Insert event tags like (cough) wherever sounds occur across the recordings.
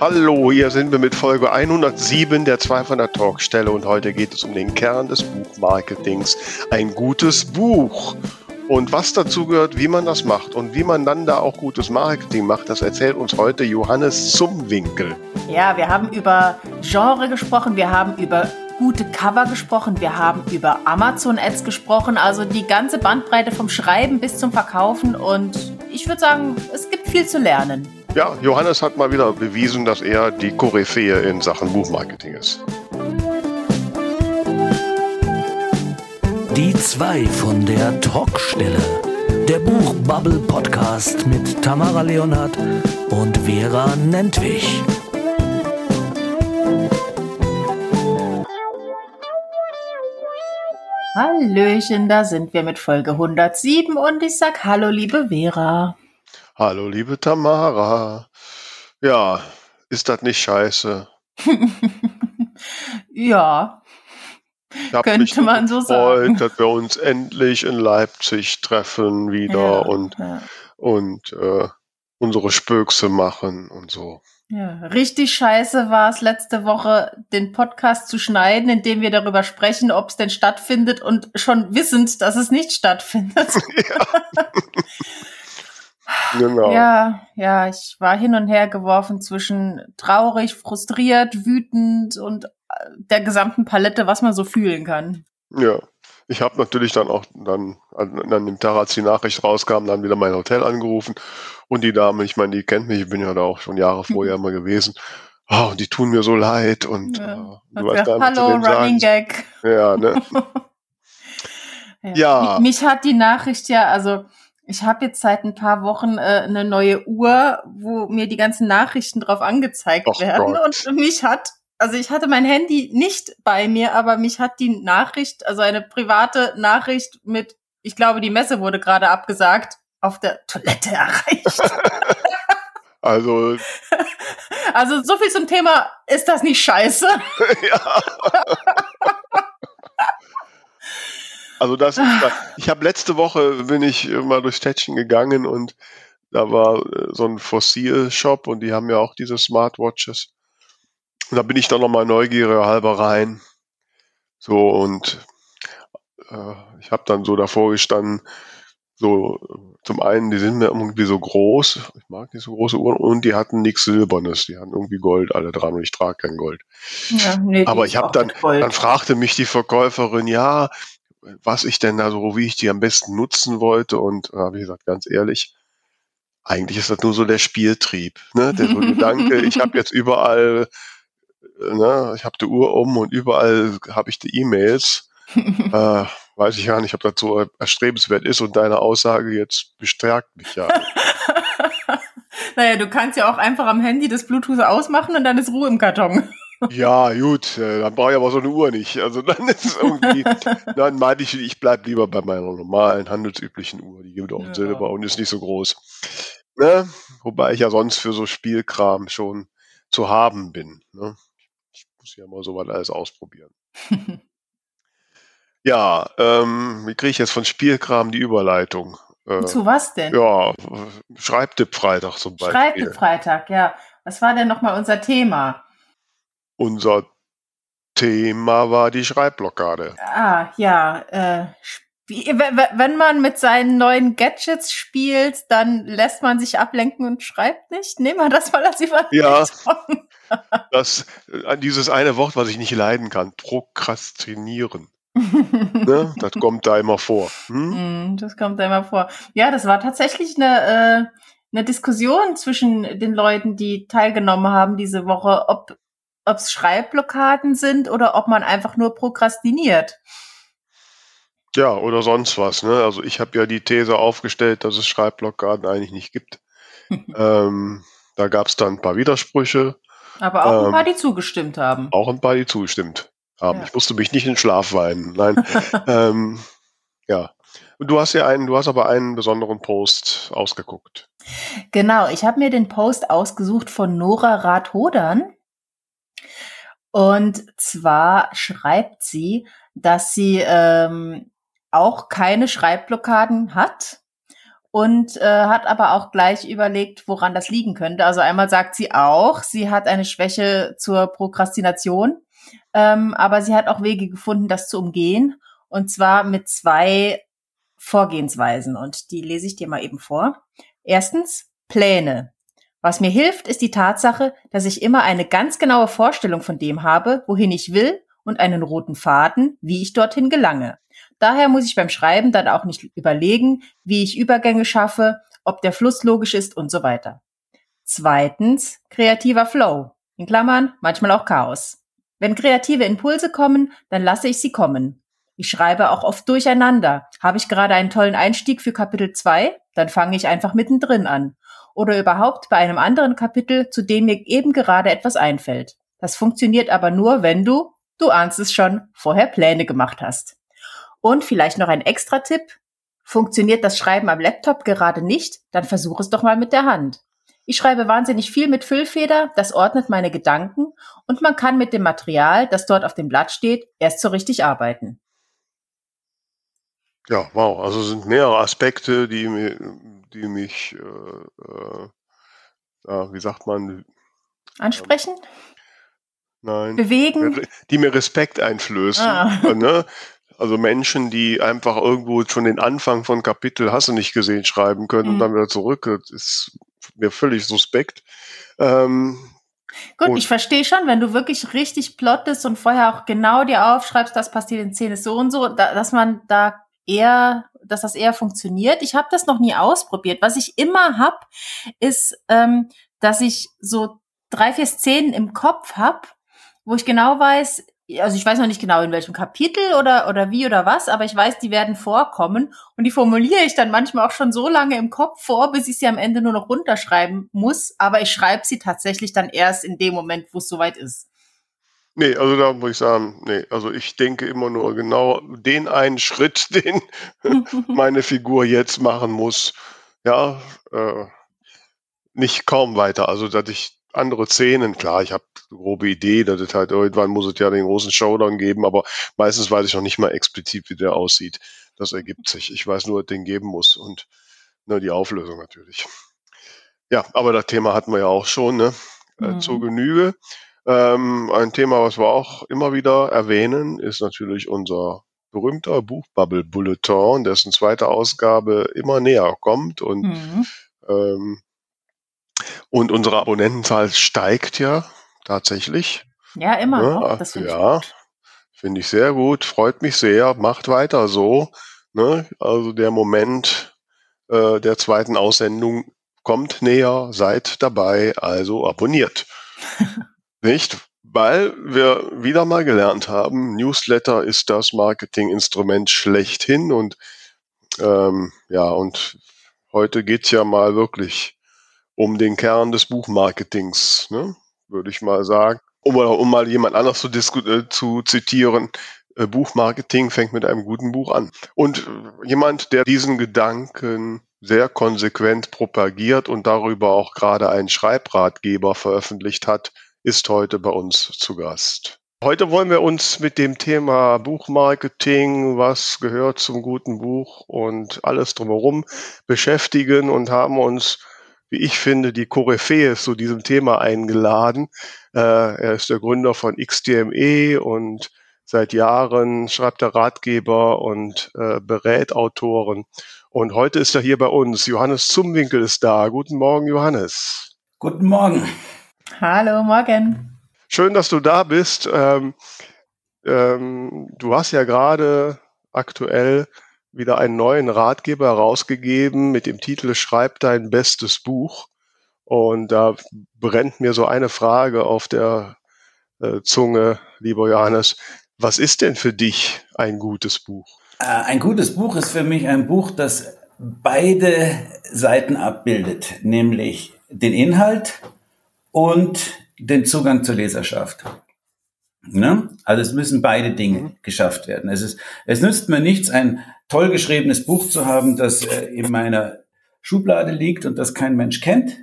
Hallo, hier sind wir mit Folge 107 der 200 Talkstelle und heute geht es um den Kern des Buchmarketings. Ein gutes Buch. Und was dazu gehört, wie man das macht und wie man dann da auch gutes Marketing macht, das erzählt uns heute Johannes Zumwinkel. Ja, wir haben über Genre gesprochen, wir haben über gute Cover gesprochen, wir haben über Amazon-Ads gesprochen, also die ganze Bandbreite vom Schreiben bis zum Verkaufen und ich würde sagen, es gibt viel zu lernen. Ja, Johannes hat mal wieder bewiesen, dass er die Koryphäe in Sachen Buchmarketing ist. Die zwei von der Talkstelle. Der Buchbubble Podcast mit Tamara Leonhardt und Vera Nentwich. Hallöchen, da sind wir mit Folge 107 und ich sag Hallo, liebe Vera. Hallo, liebe Tamara. Ja, ist das nicht scheiße? (laughs) ja. Könnte man so sagen. dass wir uns endlich in Leipzig treffen wieder ja, und, ja. und äh, unsere Spökse machen und so. Ja, richtig scheiße war es letzte Woche, den Podcast zu schneiden, in dem wir darüber sprechen, ob es denn stattfindet und schon wissend, dass es nicht stattfindet. (laughs) Ja. (laughs) Genau. Ja, ja, ich war hin und her geworfen zwischen traurig, frustriert, wütend und äh, der gesamten Palette, was man so fühlen kann. Ja, ich habe natürlich dann auch dann an, an dem Tag, als die Nachricht rauskam, dann wieder mein Hotel angerufen und die Dame, ich meine, die kennt mich, ich bin ja da auch schon Jahre (laughs) vorher immer gewesen. Oh, die tun mir so leid und ja. äh, du weißt ja, Hallo, Running Gag. Ja, ne? (laughs) ja. ja. Mich hat die Nachricht ja, also ich habe jetzt seit ein paar Wochen äh, eine neue Uhr, wo mir die ganzen Nachrichten drauf angezeigt Och werden. Gott. Und mich hat, also ich hatte mein Handy nicht bei mir, aber mich hat die Nachricht, also eine private Nachricht mit, ich glaube, die Messe wurde gerade abgesagt, auf der Toilette (laughs) erreicht. Also. Also so viel zum Thema, ist das nicht scheiße? (laughs) ja. (laughs) Also das ist, (laughs) ich habe letzte Woche bin ich mal durch Städtchen gegangen und da war äh, so ein Fossil-Shop und die haben ja auch diese Smartwatches. Und da bin ich dann nochmal neugierig halber rein. So und äh, ich habe dann so davor gestanden, so zum einen, die sind mir irgendwie so groß, ich mag nicht so große Uhren, und die hatten nichts Silbernes, die hatten irgendwie Gold alle dran und ich trage kein Gold. Ja, nee, Aber ich habe dann, dann fragte mich die Verkäuferin, ja, was ich denn da so, wie ich die am besten nutzen wollte. Und da habe ich gesagt, ganz ehrlich, eigentlich ist das nur so der Spieltrieb. Ne? Der so Gedanke, ich habe jetzt überall, ne, ich habe die Uhr um und überall habe ich die E-Mails. (laughs) äh, weiß ich ja nicht, ob das so erstrebenswert ist und deine Aussage jetzt bestärkt mich ja. (laughs) naja, du kannst ja auch einfach am Handy das Bluetooth ausmachen und dann ist Ruhe im Karton. Ja, gut, äh, dann brauche ich aber so eine Uhr nicht. Also dann ist es irgendwie, (laughs) dann meine ich, ich bleibe lieber bei meiner normalen, handelsüblichen Uhr. Die gibt auch ja. Silber und ist nicht so groß. Ne? Wobei ich ja sonst für so Spielkram schon zu haben bin. Ne? Ich muss ja mal so was alles ausprobieren. (laughs) ja, ähm, wie kriege ich jetzt von Spielkram die Überleitung? Äh, zu was denn? Ja, Schreibtipp-Freitag zum Beispiel. Schreibtipp-Freitag, ja. Was war denn nochmal unser Thema? Unser Thema war die Schreibblockade. Ah, ja. Äh, wenn man mit seinen neuen Gadgets spielt, dann lässt man sich ablenken und schreibt nicht. Nehmen wir das mal als Überlegung. Ja, das, äh, dieses eine Wort, was ich nicht leiden kann, Prokrastinieren. (laughs) ne? Das kommt da immer vor. Hm? Mm, das kommt da immer vor. Ja, das war tatsächlich eine, äh, eine Diskussion zwischen den Leuten, die teilgenommen haben diese Woche, ob ob es Schreibblockaden sind oder ob man einfach nur prokrastiniert. Ja, oder sonst was. Ne? Also ich habe ja die These aufgestellt, dass es Schreibblockaden eigentlich nicht gibt. (laughs) ähm, da gab es dann ein paar Widersprüche. Aber auch ähm, ein paar, die zugestimmt haben. Auch ein paar, die zugestimmt haben. Ja. Ich musste mich nicht in Schlaf weinen. Nein. (laughs) ähm, ja. Du hast ja einen, du hast aber einen besonderen Post ausgeguckt. Genau, ich habe mir den Post ausgesucht von Nora Rathodern. Und zwar schreibt sie, dass sie ähm, auch keine Schreibblockaden hat und äh, hat aber auch gleich überlegt, woran das liegen könnte. Also einmal sagt sie auch, sie hat eine Schwäche zur Prokrastination, ähm, aber sie hat auch Wege gefunden, das zu umgehen. Und zwar mit zwei Vorgehensweisen. Und die lese ich dir mal eben vor. Erstens, Pläne. Was mir hilft, ist die Tatsache, dass ich immer eine ganz genaue Vorstellung von dem habe, wohin ich will und einen roten Faden, wie ich dorthin gelange. Daher muss ich beim Schreiben dann auch nicht überlegen, wie ich Übergänge schaffe, ob der Fluss logisch ist und so weiter. Zweitens, kreativer Flow. In Klammern, manchmal auch Chaos. Wenn kreative Impulse kommen, dann lasse ich sie kommen. Ich schreibe auch oft durcheinander. Habe ich gerade einen tollen Einstieg für Kapitel 2, dann fange ich einfach mittendrin an. Oder überhaupt bei einem anderen Kapitel, zu dem mir eben gerade etwas einfällt. Das funktioniert aber nur, wenn du, du ahnst es schon, vorher Pläne gemacht hast. Und vielleicht noch ein extra Tipp. Funktioniert das Schreiben am Laptop gerade nicht, dann versuch es doch mal mit der Hand. Ich schreibe wahnsinnig viel mit Füllfeder, das ordnet meine Gedanken und man kann mit dem Material, das dort auf dem Blatt steht, erst so richtig arbeiten. Ja, wow, also sind mehrere Aspekte, die, die mich, äh, äh, wie sagt man? Ansprechen? Nein. Bewegen? Die mir Respekt einflößen. Ah. Ne? Also Menschen, die einfach irgendwo schon den Anfang von Kapitel hast du nicht gesehen schreiben können mhm. und dann wieder zurück, das ist mir völlig suspekt. Ähm, Gut, ich verstehe schon, wenn du wirklich richtig plottest und vorher auch genau dir aufschreibst, das passiert in Szene so und so, da, dass man da eher, dass das eher funktioniert. Ich habe das noch nie ausprobiert. Was ich immer hab, ist, ähm, dass ich so drei, vier Szenen im Kopf hab, wo ich genau weiß, also ich weiß noch nicht genau in welchem Kapitel oder, oder wie oder was, aber ich weiß, die werden vorkommen und die formuliere ich dann manchmal auch schon so lange im Kopf vor, bis ich sie am Ende nur noch runterschreiben muss, aber ich schreibe sie tatsächlich dann erst in dem Moment, wo es soweit ist. Nee, also da muss ich sagen, nee, also ich denke immer nur genau den einen Schritt, (laughs) den meine Figur jetzt machen muss. Ja, äh, nicht kaum weiter. Also, dass ich andere Szenen, klar, ich habe grobe Idee, dass es halt irgendwann muss es ja den großen Showdown geben, aber meistens weiß ich noch nicht mal explizit, wie der aussieht. Das ergibt sich. Ich weiß nur, dass den geben muss und ne, die Auflösung natürlich. Ja, aber das Thema hatten wir ja auch schon, ne? Äh, mhm. zur Genüge. Ähm, ein Thema, was wir auch immer wieder erwähnen, ist natürlich unser berühmter Buchbubble Bulletin, dessen zweite Ausgabe immer näher kommt und mhm. ähm, und unsere Abonnentenzahl steigt ja tatsächlich. Ja, immer ja, noch. Das finde ja, ich Finde ich sehr gut, freut mich sehr, macht weiter so. Ne? Also der Moment äh, der zweiten Aussendung kommt näher, seid dabei, also abonniert. (laughs) Nicht? Weil wir wieder mal gelernt haben, Newsletter ist das Marketinginstrument schlechthin und ähm, ja, und heute geht's ja mal wirklich um den Kern des Buchmarketings, ne? würde ich mal sagen. Um, um mal jemand anders zu, äh, zu zitieren, äh, Buchmarketing fängt mit einem guten Buch an. Und äh, jemand, der diesen Gedanken sehr konsequent propagiert und darüber auch gerade einen Schreibratgeber veröffentlicht hat, ist heute bei uns zu Gast. Heute wollen wir uns mit dem Thema Buchmarketing, was gehört zum guten Buch und alles drumherum beschäftigen und haben uns wie ich finde, die Koryphäe zu diesem Thema eingeladen. Äh, er ist der Gründer von XDME und seit Jahren schreibt er Ratgeber und äh, berät Autoren. Und heute ist er hier bei uns. Johannes Zumwinkel ist da. Guten Morgen, Johannes. Guten Morgen. Hallo, morgen. Schön, dass du da bist. Ähm, ähm, du hast ja gerade aktuell wieder einen neuen Ratgeber herausgegeben mit dem Titel Schreib dein bestes Buch. Und da brennt mir so eine Frage auf der äh, Zunge, lieber Johannes. Was ist denn für dich ein gutes Buch? Äh, ein gutes Buch ist für mich ein Buch, das beide Seiten abbildet, nämlich den Inhalt und den Zugang zur Leserschaft. Ne? Also es müssen beide Dinge mhm. geschafft werden. Es, ist, es nützt mir nichts, ein toll geschriebenes Buch zu haben, das äh, in meiner Schublade liegt und das kein Mensch kennt.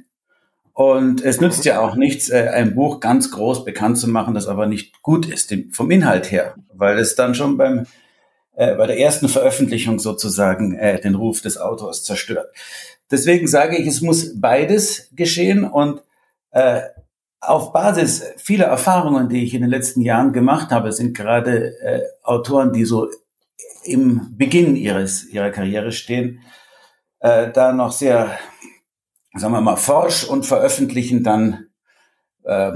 Und es nützt ja auch nichts, äh, ein Buch ganz groß bekannt zu machen, das aber nicht gut ist vom Inhalt her, weil es dann schon beim äh, bei der ersten Veröffentlichung sozusagen äh, den Ruf des Autors zerstört. Deswegen sage ich, es muss beides geschehen und äh, auf Basis vieler Erfahrungen, die ich in den letzten Jahren gemacht habe, sind gerade äh, Autoren, die so im Beginn ihres, ihrer Karriere stehen, äh, da noch sehr, sagen wir mal, forsch und veröffentlichen dann äh,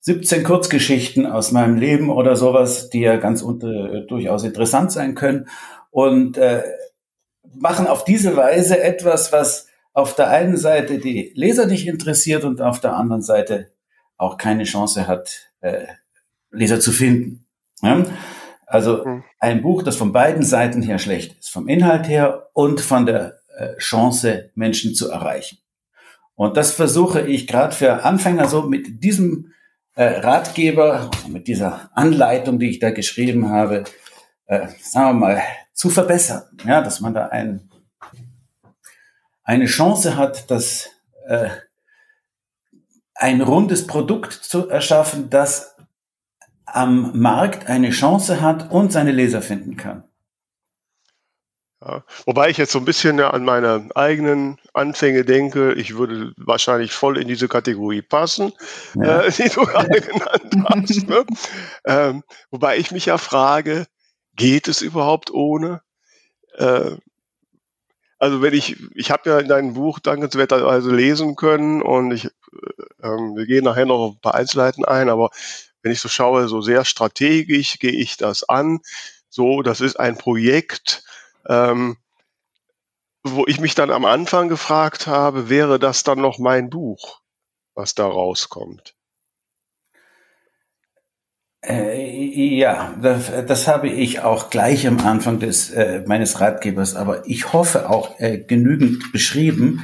17 Kurzgeschichten aus meinem Leben oder sowas, die ja ganz unter, durchaus interessant sein können und äh, machen auf diese Weise etwas, was auf der einen Seite die Leser nicht interessiert und auf der anderen Seite auch keine Chance hat, äh, Leser zu finden. Ja? Also mhm. ein Buch, das von beiden Seiten her schlecht ist, vom Inhalt her und von der äh, Chance, Menschen zu erreichen. Und das versuche ich gerade für Anfänger so mit diesem äh, Ratgeber, mit dieser Anleitung, die ich da geschrieben habe, äh, sagen wir mal, zu verbessern. Ja, dass man da ein, eine Chance hat, dass äh, ein rundes Produkt zu erschaffen, das am Markt eine Chance hat und seine Leser finden kann. Ja, wobei ich jetzt so ein bisschen an meine eigenen Anfänge denke, ich würde wahrscheinlich voll in diese Kategorie passen, ja. äh, die du gerade (laughs) genannt hast. Ne? Ähm, wobei ich mich ja frage, geht es überhaupt ohne? Äh, also wenn ich, ich habe ja in deinem Buch dankenswerterweise lesen können und ich, äh, ähm, wir gehen nachher noch ein paar Einzelheiten ein, aber wenn ich so schaue, so sehr strategisch gehe ich das an. So, das ist ein Projekt, ähm, wo ich mich dann am Anfang gefragt habe, wäre das dann noch mein Buch, was da rauskommt? Äh, ja, das, das, habe ich auch gleich am Anfang des äh, meines Ratgebers, aber ich hoffe auch äh, genügend beschrieben.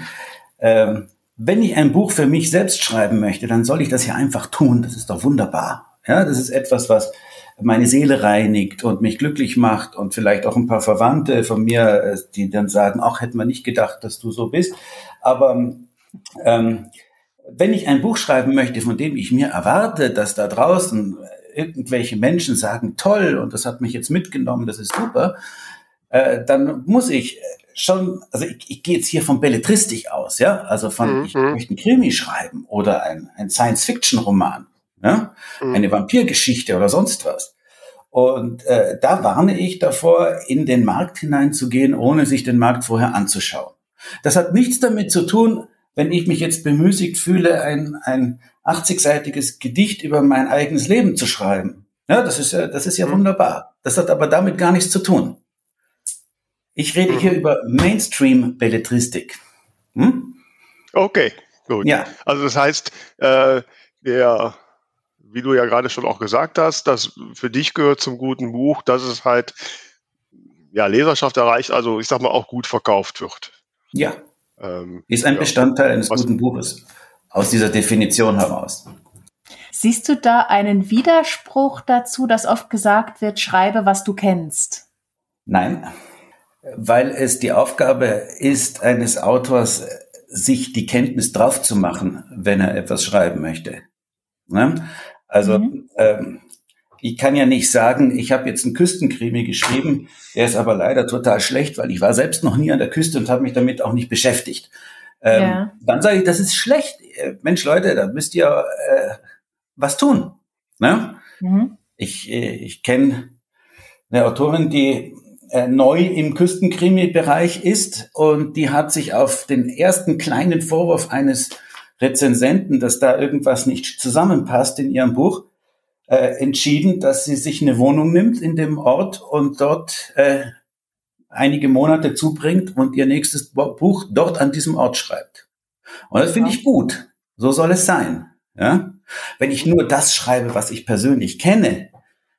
Ähm, wenn ich ein Buch für mich selbst schreiben möchte, dann soll ich das ja einfach tun. Das ist doch wunderbar. Ja, das ist etwas, was meine Seele reinigt und mich glücklich macht und vielleicht auch ein paar Verwandte von mir, äh, die dann sagen, ach, hätten wir nicht gedacht, dass du so bist. Aber ähm, wenn ich ein Buch schreiben möchte, von dem ich mir erwarte, dass da draußen irgendwelche Menschen sagen, toll, und das hat mich jetzt mitgenommen, das ist super, äh, dann muss ich schon, also ich, ich gehe jetzt hier von Belletristik aus, ja, also von, mhm. ich möchte einen Krimi schreiben oder ein, ein Science-Fiction-Roman ja? Mhm. eine Vampirgeschichte oder sonst was. Und äh, da warne ich davor, in den Markt hineinzugehen, ohne sich den Markt vorher anzuschauen. Das hat nichts damit zu tun, wenn ich mich jetzt bemüßigt fühle, ein, ein 80-seitiges Gedicht über mein eigenes Leben zu schreiben. Ja, das ist ja, das ist ja mhm. wunderbar. Das hat aber damit gar nichts zu tun. Ich rede mhm. hier über Mainstream-Belletristik. Hm? Okay, gut. Ja. Also das heißt, äh, der wie du ja gerade schon auch gesagt hast, das für dich gehört zum guten Buch, dass es halt ja, Leserschaft erreicht, also ich sag mal auch gut verkauft wird. Ja. Ähm, ist ein ja. Bestandteil eines Was, guten Buches aus dieser Definition heraus. Siehst du da einen Widerspruch dazu, dass oft gesagt wird, schreibe, was du kennst? Nein, weil es die Aufgabe ist eines Autors, sich die Kenntnis drauf zu machen, wenn er etwas schreiben möchte. Ne? Also mhm. ähm, ich kann ja nicht sagen, ich habe jetzt einen Küstenkrimi geschrieben, der ist aber leider total schlecht, weil ich war selbst noch nie an der Küste und habe mich damit auch nicht beschäftigt. Ähm, ja. Dann sage ich, das ist schlecht. Äh, Mensch, Leute, da müsst ihr äh, was tun. Ne? Mhm. Ich, äh, ich kenne eine Autorin, die äh, neu im Küstenkrimi-Bereich ist und die hat sich auf den ersten kleinen Vorwurf eines Rezensenten, dass da irgendwas nicht zusammenpasst in ihrem Buch, äh, entschieden, dass sie sich eine Wohnung nimmt in dem Ort und dort äh, einige Monate zubringt und ihr nächstes Buch dort an diesem Ort schreibt. Und das finde ich gut. So soll es sein. Ja? Wenn ich nur das schreibe, was ich persönlich kenne,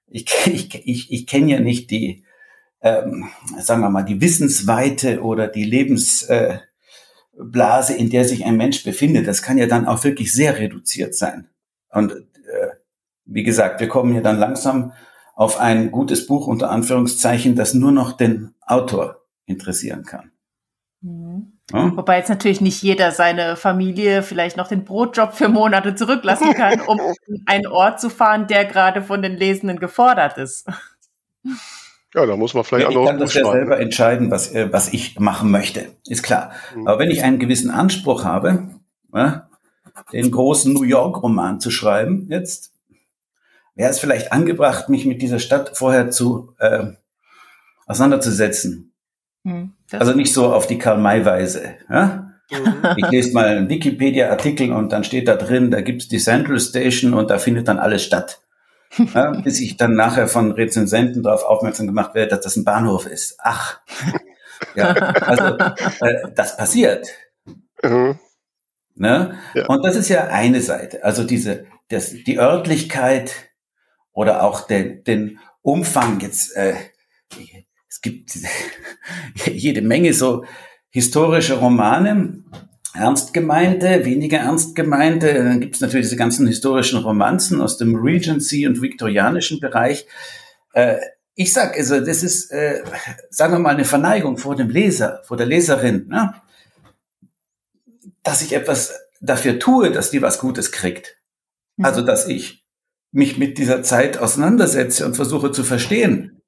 ich, (laughs) ich, ich, ich kenne ja nicht die, ähm, sagen wir mal, die Wissensweite oder die Lebens, äh, in der sich ein Mensch befindet, das kann ja dann auch wirklich sehr reduziert sein. Und äh, wie gesagt, wir kommen hier dann langsam auf ein gutes Buch unter Anführungszeichen, das nur noch den Autor interessieren kann. Mhm. Ja? Wobei jetzt natürlich nicht jeder seine Familie vielleicht noch den Brotjob für Monate zurücklassen kann, um (laughs) einen Ort zu fahren, der gerade von den Lesenden gefordert ist. Ja, da muss man vielleicht ja, Ich kann das ja selber entscheiden, was, äh, was ich machen möchte, ist klar. Mhm. Aber wenn ich einen gewissen Anspruch habe, ja, den großen New York-Roman zu schreiben, jetzt wäre es vielleicht angebracht, mich mit dieser Stadt vorher zu äh, auseinanderzusetzen. Mhm, also nicht so auf die Karl-May-Weise. Ja? Mhm. Ich lese mal einen Wikipedia-Artikel und dann steht da drin, da gibt's die Central Station und da findet dann alles statt. Ja, bis ich dann nachher von Rezensenten darauf aufmerksam gemacht werde, dass das ein Bahnhof ist. Ach, ja, also äh, das passiert. Mhm. Ne? Ja. Und das ist ja eine Seite. Also diese, das, die Örtlichkeit oder auch den, den Umfang jetzt. Äh, es gibt (laughs) jede Menge so historische Romane, ernst gemeinte, weniger ernst gemeinte. Dann gibt es natürlich diese ganzen historischen Romanzen aus dem Regency und viktorianischen Bereich. Äh, ich sag also, das ist, äh, sagen wir mal, eine Verneigung vor dem Leser, vor der Leserin, ne? dass ich etwas dafür tue, dass die was Gutes kriegt. Mhm. Also, dass ich mich mit dieser Zeit auseinandersetze und versuche zu verstehen.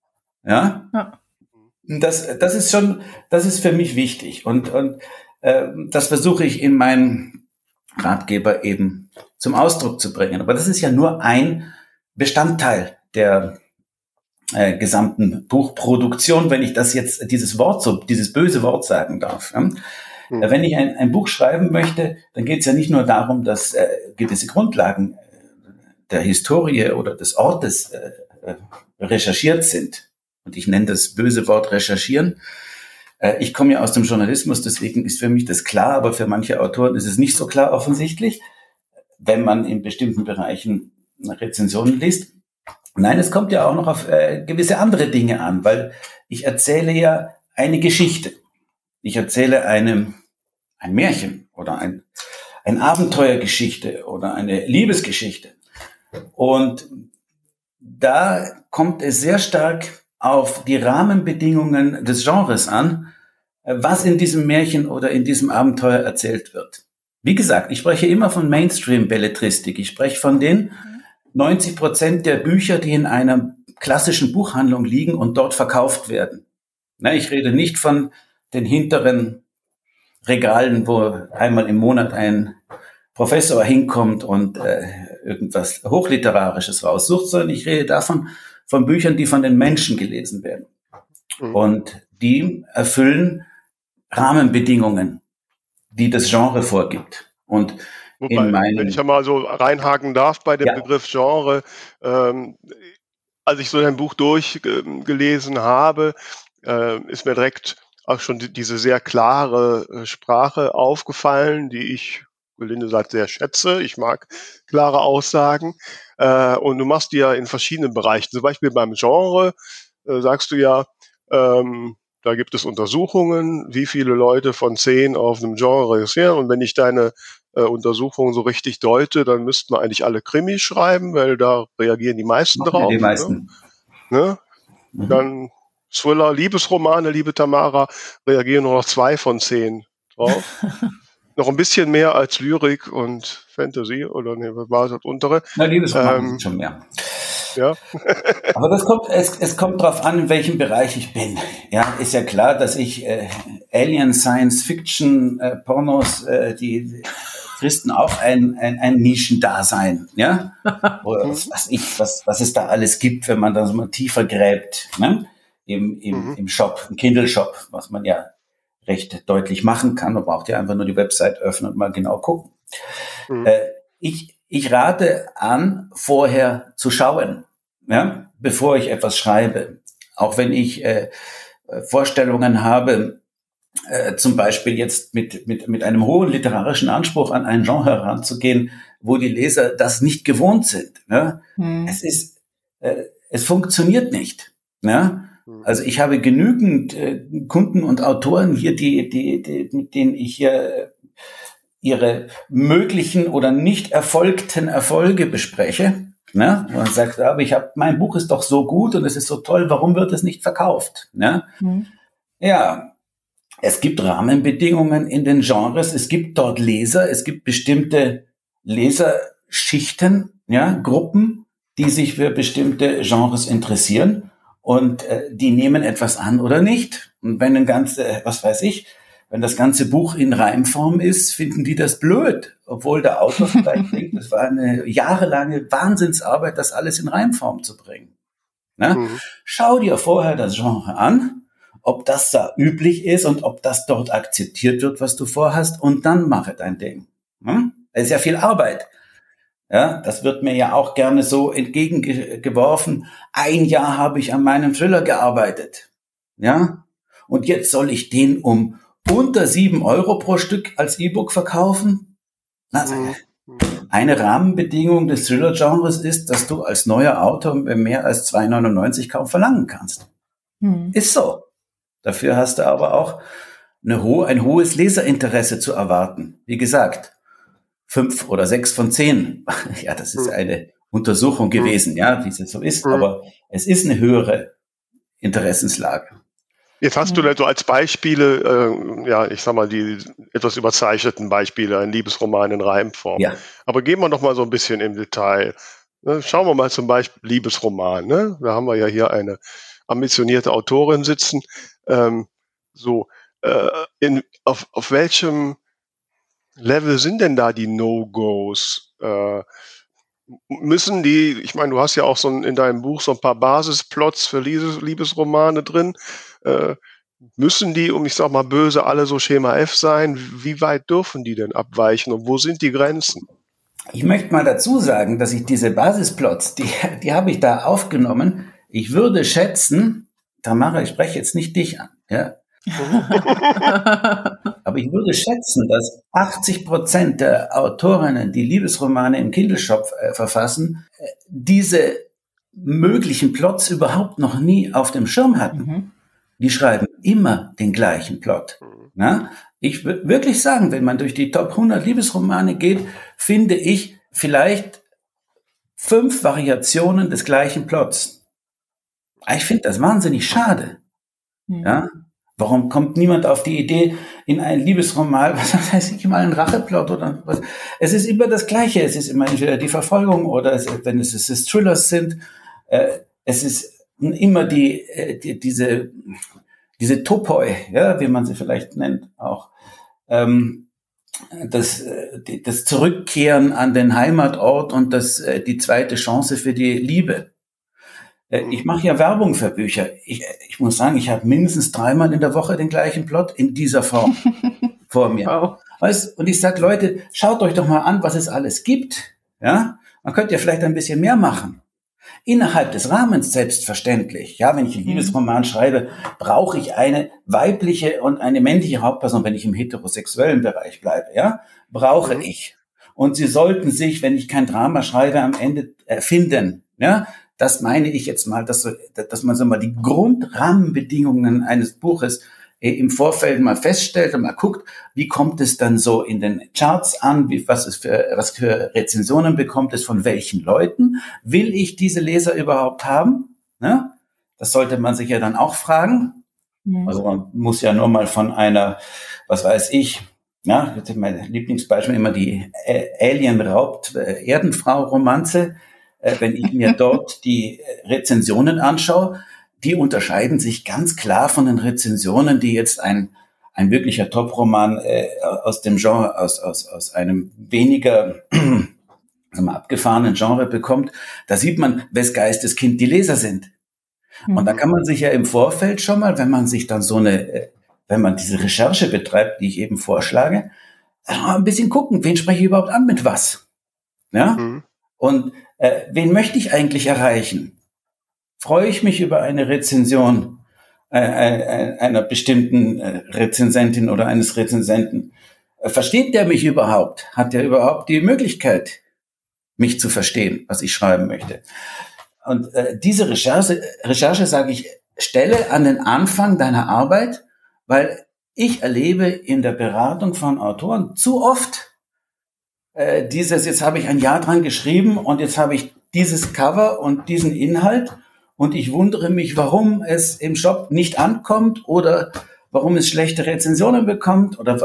Ja. ja. Das, das ist schon, das ist für mich wichtig. Und, und äh, das versuche ich in meinem Ratgeber eben zum Ausdruck zu bringen. Aber das ist ja nur ein Bestandteil der äh, gesamten Buchproduktion, wenn ich das jetzt, dieses Wort so, dieses böse Wort sagen darf. Ja? Mhm. Wenn ich ein, ein, Buch schreiben möchte, dann geht es ja nicht nur darum, dass äh, gewisse Grundlagen äh, der Historie oder des Ortes äh, äh, recherchiert sind. Und ich nenne das böse Wort recherchieren, äh, ich komme ja aus dem Journalismus, deswegen ist für mich das klar, aber für manche Autoren ist es nicht so klar offensichtlich, wenn man in bestimmten Bereichen Rezensionen liest. Nein, es kommt ja auch noch auf äh, gewisse andere Dinge an, weil ich erzähle ja eine Geschichte. Ich erzähle eine, ein Märchen oder ein, ein Abenteuergeschichte oder eine Liebesgeschichte. Und da kommt es sehr stark auf die Rahmenbedingungen des Genres an, äh, was in diesem Märchen oder in diesem Abenteuer erzählt wird. Wie gesagt, ich spreche immer von Mainstream-Belletristik. Ich spreche von den 90 Prozent der Bücher, die in einer klassischen Buchhandlung liegen und dort verkauft werden. ich rede nicht von den hinteren Regalen, wo einmal im Monat ein Professor hinkommt und äh, irgendwas Hochliterarisches raussucht, sondern ich rede davon, von Büchern, die von den Menschen gelesen werden. Mhm. Und die erfüllen Rahmenbedingungen, die das Genre vorgibt. Und Wobei, in meinen, wenn ich ja mal so reinhaken darf bei dem ja. Begriff Genre, ähm, als ich so ein Buch durchgelesen habe, äh, ist mir direkt auch schon die, diese sehr klare äh, Sprache aufgefallen, die ich gelinde sagt, sehr schätze. Ich mag klare Aussagen. Äh, und du machst die ja in verschiedenen Bereichen. Zum Beispiel beim Genre äh, sagst du ja, ähm, da gibt es Untersuchungen, wie viele Leute von zehn auf einem Genre reagieren. Und wenn ich deine äh, Untersuchungen so richtig deute, dann müssten wir eigentlich alle Krimis schreiben, weil da reagieren die meisten Machen drauf. Die meisten. Ne? ne? Mhm. Dann Thriller, Liebesromane, liebe Tamara, reagieren nur noch zwei von zehn drauf. (laughs) noch ein bisschen mehr als Lyrik und Fantasy oder ne, was war das untere? Na, Liebesroman ähm, schon mehr. Ja. (laughs) Aber das kommt, es, es kommt darauf an, in welchem Bereich ich bin. Ja, ist ja klar, dass ich äh, Alien Science Fiction äh, Pornos, äh, die Christen auch ein, ein, ein Nischendasein, ja? (laughs) Oder was, was ich, was, was es da alles gibt, wenn man da so mal tiefer gräbt, ne? Im, im, mhm. im Shop, im Kindle-Shop, was man ja recht deutlich machen kann. Man braucht ja einfach nur die Website öffnen und mal genau gucken. Mhm. Äh, ich, ich rate an, vorher zu schauen, ja, bevor ich etwas schreibe. Auch wenn ich äh, Vorstellungen habe, äh, zum Beispiel jetzt mit, mit, mit einem hohen literarischen Anspruch an ein Genre heranzugehen, wo die Leser das nicht gewohnt sind. Ne? Mhm. Es ist, äh, es funktioniert nicht. Ja? Mhm. Also ich habe genügend äh, Kunden und Autoren hier, die, die, die, mit denen ich hier äh, ihre möglichen oder nicht erfolgten Erfolge bespreche. Ne? Man sagt, aber ich habe, mein Buch ist doch so gut und es ist so toll, warum wird es nicht verkauft? Ne? Mhm. Ja, es gibt Rahmenbedingungen in den Genres, es gibt dort Leser, es gibt bestimmte Leserschichten, ja, Gruppen, die sich für bestimmte Genres interessieren. Und äh, die nehmen etwas an oder nicht. Und wenn ein ganze, äh, was weiß ich, wenn das ganze Buch in Reimform ist, finden die das blöd, obwohl der Autor (laughs) vielleicht denkt, es war eine jahrelange Wahnsinnsarbeit, das alles in Reimform zu bringen. Ne? Mhm. Schau dir vorher das Genre an, ob das da üblich ist und ob das dort akzeptiert wird, was du vorhast, und dann mache dein Ding. Hm? Es ist ja viel Arbeit. Ja, das wird mir ja auch gerne so entgegengeworfen. Ein Jahr habe ich an meinem Thriller gearbeitet. Ja, und jetzt soll ich den um unter sieben Euro pro Stück als E-Book verkaufen? Also, eine Rahmenbedingung des Thriller-Genres ist, dass du als neuer Autor mehr als 2,99 kaum verlangen kannst. Mhm. Ist so. Dafür hast du aber auch eine ho ein hohes Leserinteresse zu erwarten. Wie gesagt, fünf oder sechs von zehn. (laughs) Ja, das ist hm. eine Untersuchung hm. gewesen, ja, wie es so ist. Hm. Aber es ist eine höhere Interessenslage. Jetzt hast du so als Beispiele, äh, ja, ich sag mal, die etwas überzeichneten Beispiele, ein Liebesroman in Reimform. Ja. Aber gehen wir noch mal so ein bisschen im Detail. Ne, schauen wir mal zum Beispiel Liebesroman. Ne? Da haben wir ja hier eine ambitionierte Autorin sitzen. Ähm, so, äh, in, auf, auf welchem Level sind denn da die No-Gos? Äh, müssen die, ich meine, du hast ja auch so in deinem Buch so ein paar Basisplots für Liebes, Liebesromane drin. Äh, müssen die, um ich sag mal böse, alle so Schema F sein? Wie weit dürfen die denn abweichen und wo sind die Grenzen? Ich möchte mal dazu sagen, dass ich diese Basisplots, die, die habe ich da aufgenommen. Ich würde schätzen, Tamara, ich spreche jetzt nicht dich an, ja, (laughs) Aber ich würde schätzen, dass 80 Prozent der Autorinnen, die Liebesromane im Kindle-Shop äh, verfassen, äh, diese möglichen Plots überhaupt noch nie auf dem Schirm hatten. Mhm. Die schreiben immer den gleichen Plot. Mhm. Na? Ich würde wirklich sagen, wenn man durch die Top 100 Liebesromane geht, finde ich vielleicht fünf Variationen des gleichen Plots. Ich finde das wahnsinnig schade. Mhm. Ja, Warum kommt niemand auf die Idee, in ein Liebesroman, (laughs) was heißt ich mal, ein Racheplot oder was? Es ist immer das Gleiche. Es ist immer entweder die Verfolgung oder es, wenn es, es ist Thrillers sind. Äh, es ist immer die, äh, die, diese, diese Topoi, ja, wie man sie vielleicht nennt, auch. Ähm, das, äh, das Zurückkehren an den Heimatort und das, äh, die zweite Chance für die Liebe. Äh, ich mache ja Werbung für Bücher. Ich, ich muss sagen, ich habe mindestens dreimal in der Woche den gleichen Plot in dieser Form (laughs) vor mir. Wow. Weißt, und ich sage, Leute, schaut euch doch mal an, was es alles gibt. Ja, man könnte ja vielleicht ein bisschen mehr machen. Innerhalb des Rahmens selbstverständlich. Ja, wenn ich einen mhm. Liebesroman schreibe, brauche ich eine weibliche und eine männliche Hauptperson, wenn ich im heterosexuellen Bereich bleibe. Ja, brauche mhm. ich. Und sie sollten sich, wenn ich kein Drama schreibe, am Ende erfinden. Ja, das meine ich jetzt mal, dass, dass man so mal die Grundrahmenbedingungen eines Buches äh, im Vorfeld mal feststellt und mal guckt, wie kommt es dann so in den Charts an, wie, was, es für, was für Rezensionen bekommt es von welchen Leuten, will ich diese Leser überhaupt haben? Ne? Das sollte man sich ja dann auch fragen. Also man muss ja nur mal von einer, was weiß ich, ja, mein Lieblingsbeispiel immer die Alien-Raubt-Erdenfrau-Romanze, äh, wenn ich mir dort die Rezensionen anschaue, die unterscheiden sich ganz klar von den Rezensionen, die jetzt ein, ein wirklicher Top-Roman äh, aus dem Genre, aus, aus, aus einem weniger (clears throat) sagen abgefahrenen Genre bekommt. Da sieht man, wes Geisteskind die Leser sind. Mhm. Und da kann man sich ja im Vorfeld schon mal, wenn man sich dann so eine, äh, wenn man diese Recherche betreibt, die ich eben vorschlage, ein bisschen gucken, wen spreche ich überhaupt an mit was. Ja? Mhm. Und äh, wen möchte ich eigentlich erreichen? Freue ich mich über eine Rezension äh, äh, einer bestimmten äh, Rezensentin oder eines Rezensenten? Äh, versteht der mich überhaupt? Hat der überhaupt die Möglichkeit, mich zu verstehen, was ich schreiben möchte? Und äh, diese Recherche, Recherche sage ich, stelle an den Anfang deiner Arbeit, weil ich erlebe in der Beratung von Autoren zu oft, äh, dieses, jetzt habe ich ein Jahr dran geschrieben und jetzt habe ich dieses Cover und diesen Inhalt und ich wundere mich, warum es im Shop nicht ankommt oder warum es schlechte Rezensionen bekommt oder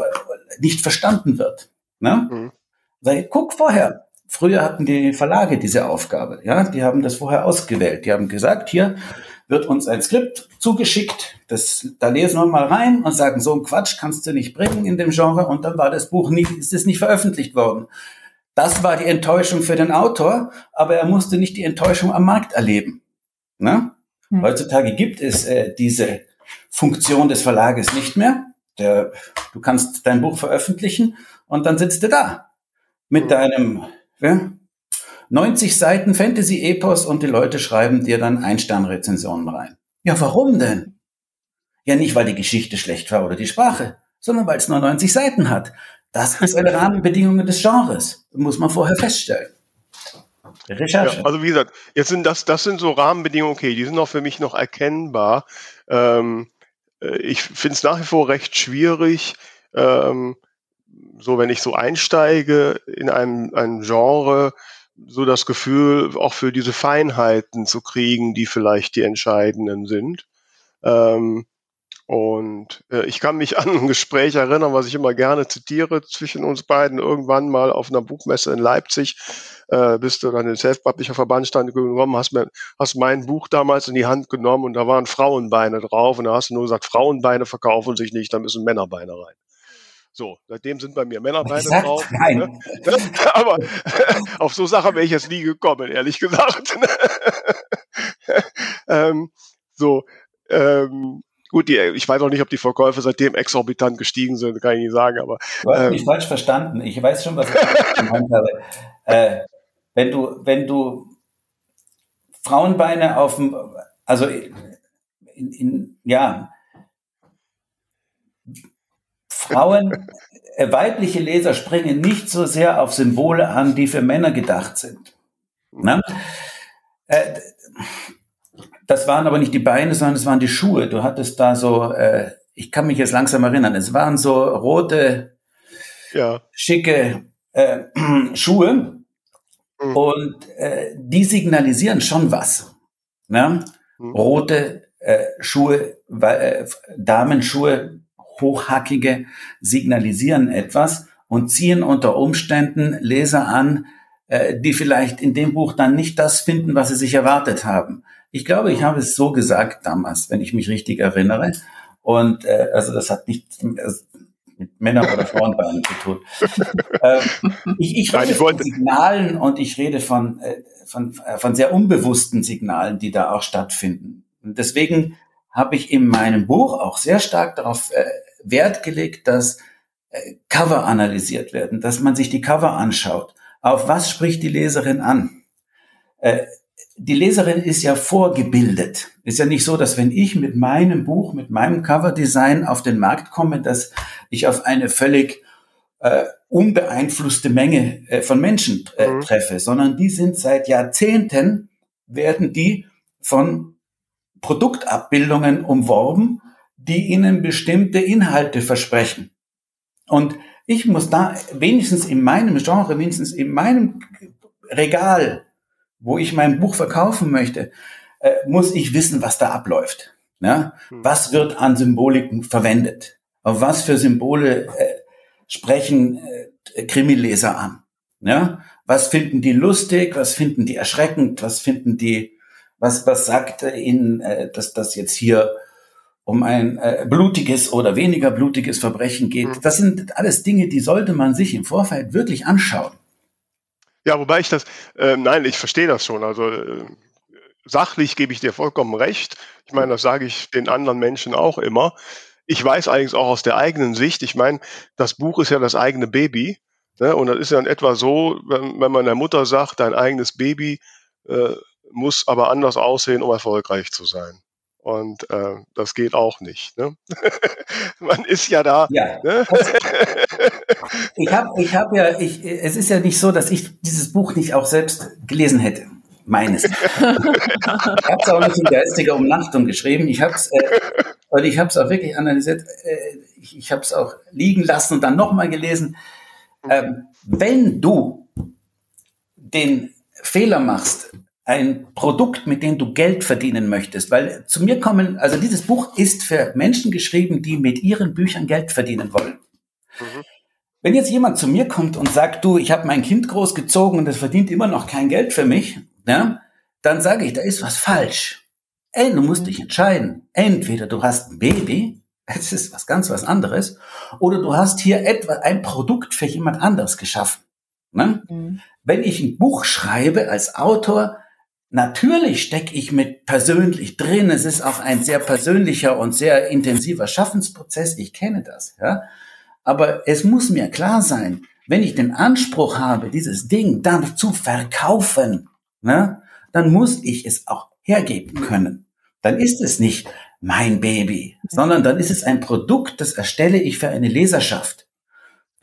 nicht verstanden wird. Ne? Mhm. Weil, guck vorher. Früher hatten die Verlage diese Aufgabe. Ja, die haben das vorher ausgewählt. Die haben gesagt, hier, wird uns ein Skript zugeschickt, das, da lesen wir mal rein und sagen, so ein Quatsch kannst du nicht bringen in dem Genre und dann war das Buch nicht, ist es nicht veröffentlicht worden. Das war die Enttäuschung für den Autor, aber er musste nicht die Enttäuschung am Markt erleben. Ne? Hm. Heutzutage gibt es äh, diese Funktion des Verlages nicht mehr. Der, du kannst dein Buch veröffentlichen und dann sitzt du da mit deinem ja, 90 Seiten Fantasy-Epos und die Leute schreiben dir dann Einstern-Rezensionen rein. Ja, warum denn? Ja, nicht, weil die Geschichte schlecht war oder die Sprache, sondern weil es nur 90 Seiten hat. Das ist eine (laughs) Rahmenbedingung des Genres. Muss man vorher feststellen. Recherche. Ja, also wie gesagt, jetzt sind das, das sind so Rahmenbedingungen, okay, die sind auch für mich noch erkennbar. Ähm, äh, ich finde es nach wie vor recht schwierig, ähm, so wenn ich so einsteige in einem, einem Genre, so das Gefühl, auch für diese Feinheiten zu kriegen, die vielleicht die entscheidenden sind. Ähm, und äh, ich kann mich an ein Gespräch erinnern, was ich immer gerne zitiere zwischen uns beiden. Irgendwann mal auf einer Buchmesse in Leipzig äh, bist du dann in den Self-Publisher Verbandstand gekommen, hast, mir, hast mein Buch damals in die Hand genommen und da waren Frauenbeine drauf und da hast du nur gesagt, Frauenbeine verkaufen sich nicht, da müssen Männerbeine rein. So, seitdem sind bei mir Männerbeine drauf. Nein. Ne? (laughs) Aber auf so Sachen wäre ich jetzt nie gekommen, ehrlich gesagt. (laughs) ähm, so, ähm, gut, die, ich weiß auch nicht, ob die Verkäufe seitdem exorbitant gestiegen sind, kann ich nicht sagen, aber. Du hast ähm, mich falsch verstanden. Ich weiß schon, was ich gemeint habe. (laughs) Äh, wenn du, wenn du Frauenbeine auf dem, also in, in, ja, Frauen, äh, weibliche Leser springen nicht so sehr auf Symbole an, die für Männer gedacht sind. Ne? Äh, das waren aber nicht die Beine, sondern es waren die Schuhe. Du hattest da so, äh, ich kann mich jetzt langsam erinnern, es waren so rote, ja. schicke äh, (clears throat) Schuhe mhm. und äh, die signalisieren schon was. Ne? Mhm. Rote äh, Schuhe, äh, Damenschuhe hochhackige signalisieren etwas und ziehen unter Umständen Leser an, äh, die vielleicht in dem Buch dann nicht das finden, was sie sich erwartet haben. Ich glaube, ich habe es so gesagt damals, wenn ich mich richtig erinnere. Und äh, also das hat nichts mit Männern oder Frauenbeinen zu tun. äh, ich, ich rede von Signalen und ich rede von, äh, von, äh, von sehr unbewussten Signalen, die da auch stattfinden. Und deswegen habe ich in meinem Buch auch sehr stark darauf äh, Wert gelegt, dass äh, Cover analysiert werden, dass man sich die Cover anschaut. Auf was spricht die Leserin an? Äh, die Leserin ist ja vorgebildet. Ist ja nicht so, dass wenn ich mit meinem Buch, mit meinem Coverdesign auf den Markt komme, dass ich auf eine völlig äh, unbeeinflusste Menge äh, von Menschen äh, mhm. treffe, sondern die sind seit Jahrzehnten, werden die von Produktabbildungen umworben, die ihnen bestimmte Inhalte versprechen. Und ich muss da wenigstens in meinem Genre, wenigstens in meinem Regal, wo ich mein Buch verkaufen möchte, äh, muss ich wissen, was da abläuft. Ja? Hm. Was wird an Symboliken verwendet? Auf was für Symbole äh, sprechen äh, Krimileser an? Ja? Was finden die lustig? Was finden die erschreckend? Was finden die, was, was sagt ihnen, äh, dass das jetzt hier um ein äh, blutiges oder weniger blutiges Verbrechen geht. Mhm. Das sind alles Dinge, die sollte man sich im Vorfeld wirklich anschauen. Ja, wobei ich das, äh, nein, ich verstehe das schon. Also äh, sachlich gebe ich dir vollkommen recht. Ich meine, das sage ich den anderen Menschen auch immer. Ich weiß allerdings auch aus der eigenen Sicht, ich meine, das Buch ist ja das eigene Baby. Ne? Und das ist ja in etwa so, wenn, wenn man der Mutter sagt, dein eigenes Baby äh, muss aber anders aussehen, um erfolgreich zu sein. Und äh, das geht auch nicht. Ne? (laughs) Man ist ja da. Ja. Ne? (laughs) ich habe ich hab ja, ich, es ist ja nicht so, dass ich dieses Buch nicht auch selbst gelesen hätte. Meines. ich habe es auch nicht in geistiger Umnachtung geschrieben. Ich habe es äh, ich auch wirklich analysiert. Äh, ich ich habe es auch liegen lassen und dann nochmal gelesen. Ähm, wenn du den Fehler machst, ein Produkt, mit dem du Geld verdienen möchtest, weil zu mir kommen, also dieses Buch ist für Menschen geschrieben, die mit ihren Büchern Geld verdienen wollen. Mhm. Wenn jetzt jemand zu mir kommt und sagt, du, ich habe mein Kind großgezogen und es verdient immer noch kein Geld für mich, ja, dann sage ich, da ist was falsch. Ey, du musst dich entscheiden. Entweder du hast ein Baby, es ist was ganz was anderes, oder du hast hier etwa ein Produkt für jemand anderes geschaffen. Ne? Mhm. Wenn ich ein Buch schreibe als Autor, natürlich stecke ich mit persönlich drin. Es ist auch ein sehr persönlicher und sehr intensiver Schaffensprozess. Ich kenne das. Ja? Aber es muss mir klar sein, wenn ich den Anspruch habe, dieses Ding dann zu verkaufen, ne, dann muss ich es auch hergeben können. Dann ist es nicht mein Baby, sondern dann ist es ein Produkt, das erstelle ich für eine Leserschaft.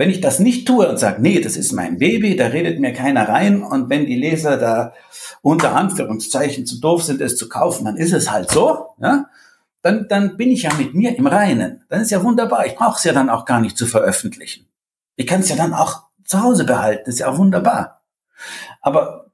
Wenn ich das nicht tue und sage, nee, das ist mein Baby, da redet mir keiner rein und wenn die Leser da unter Anführungszeichen zu doof sind, es zu kaufen, dann ist es halt so, ja, dann, dann bin ich ja mit mir im Reinen. Dann ist ja wunderbar. Ich brauche es ja dann auch gar nicht zu veröffentlichen. Ich kann es ja dann auch zu Hause behalten, ist ja auch wunderbar. Aber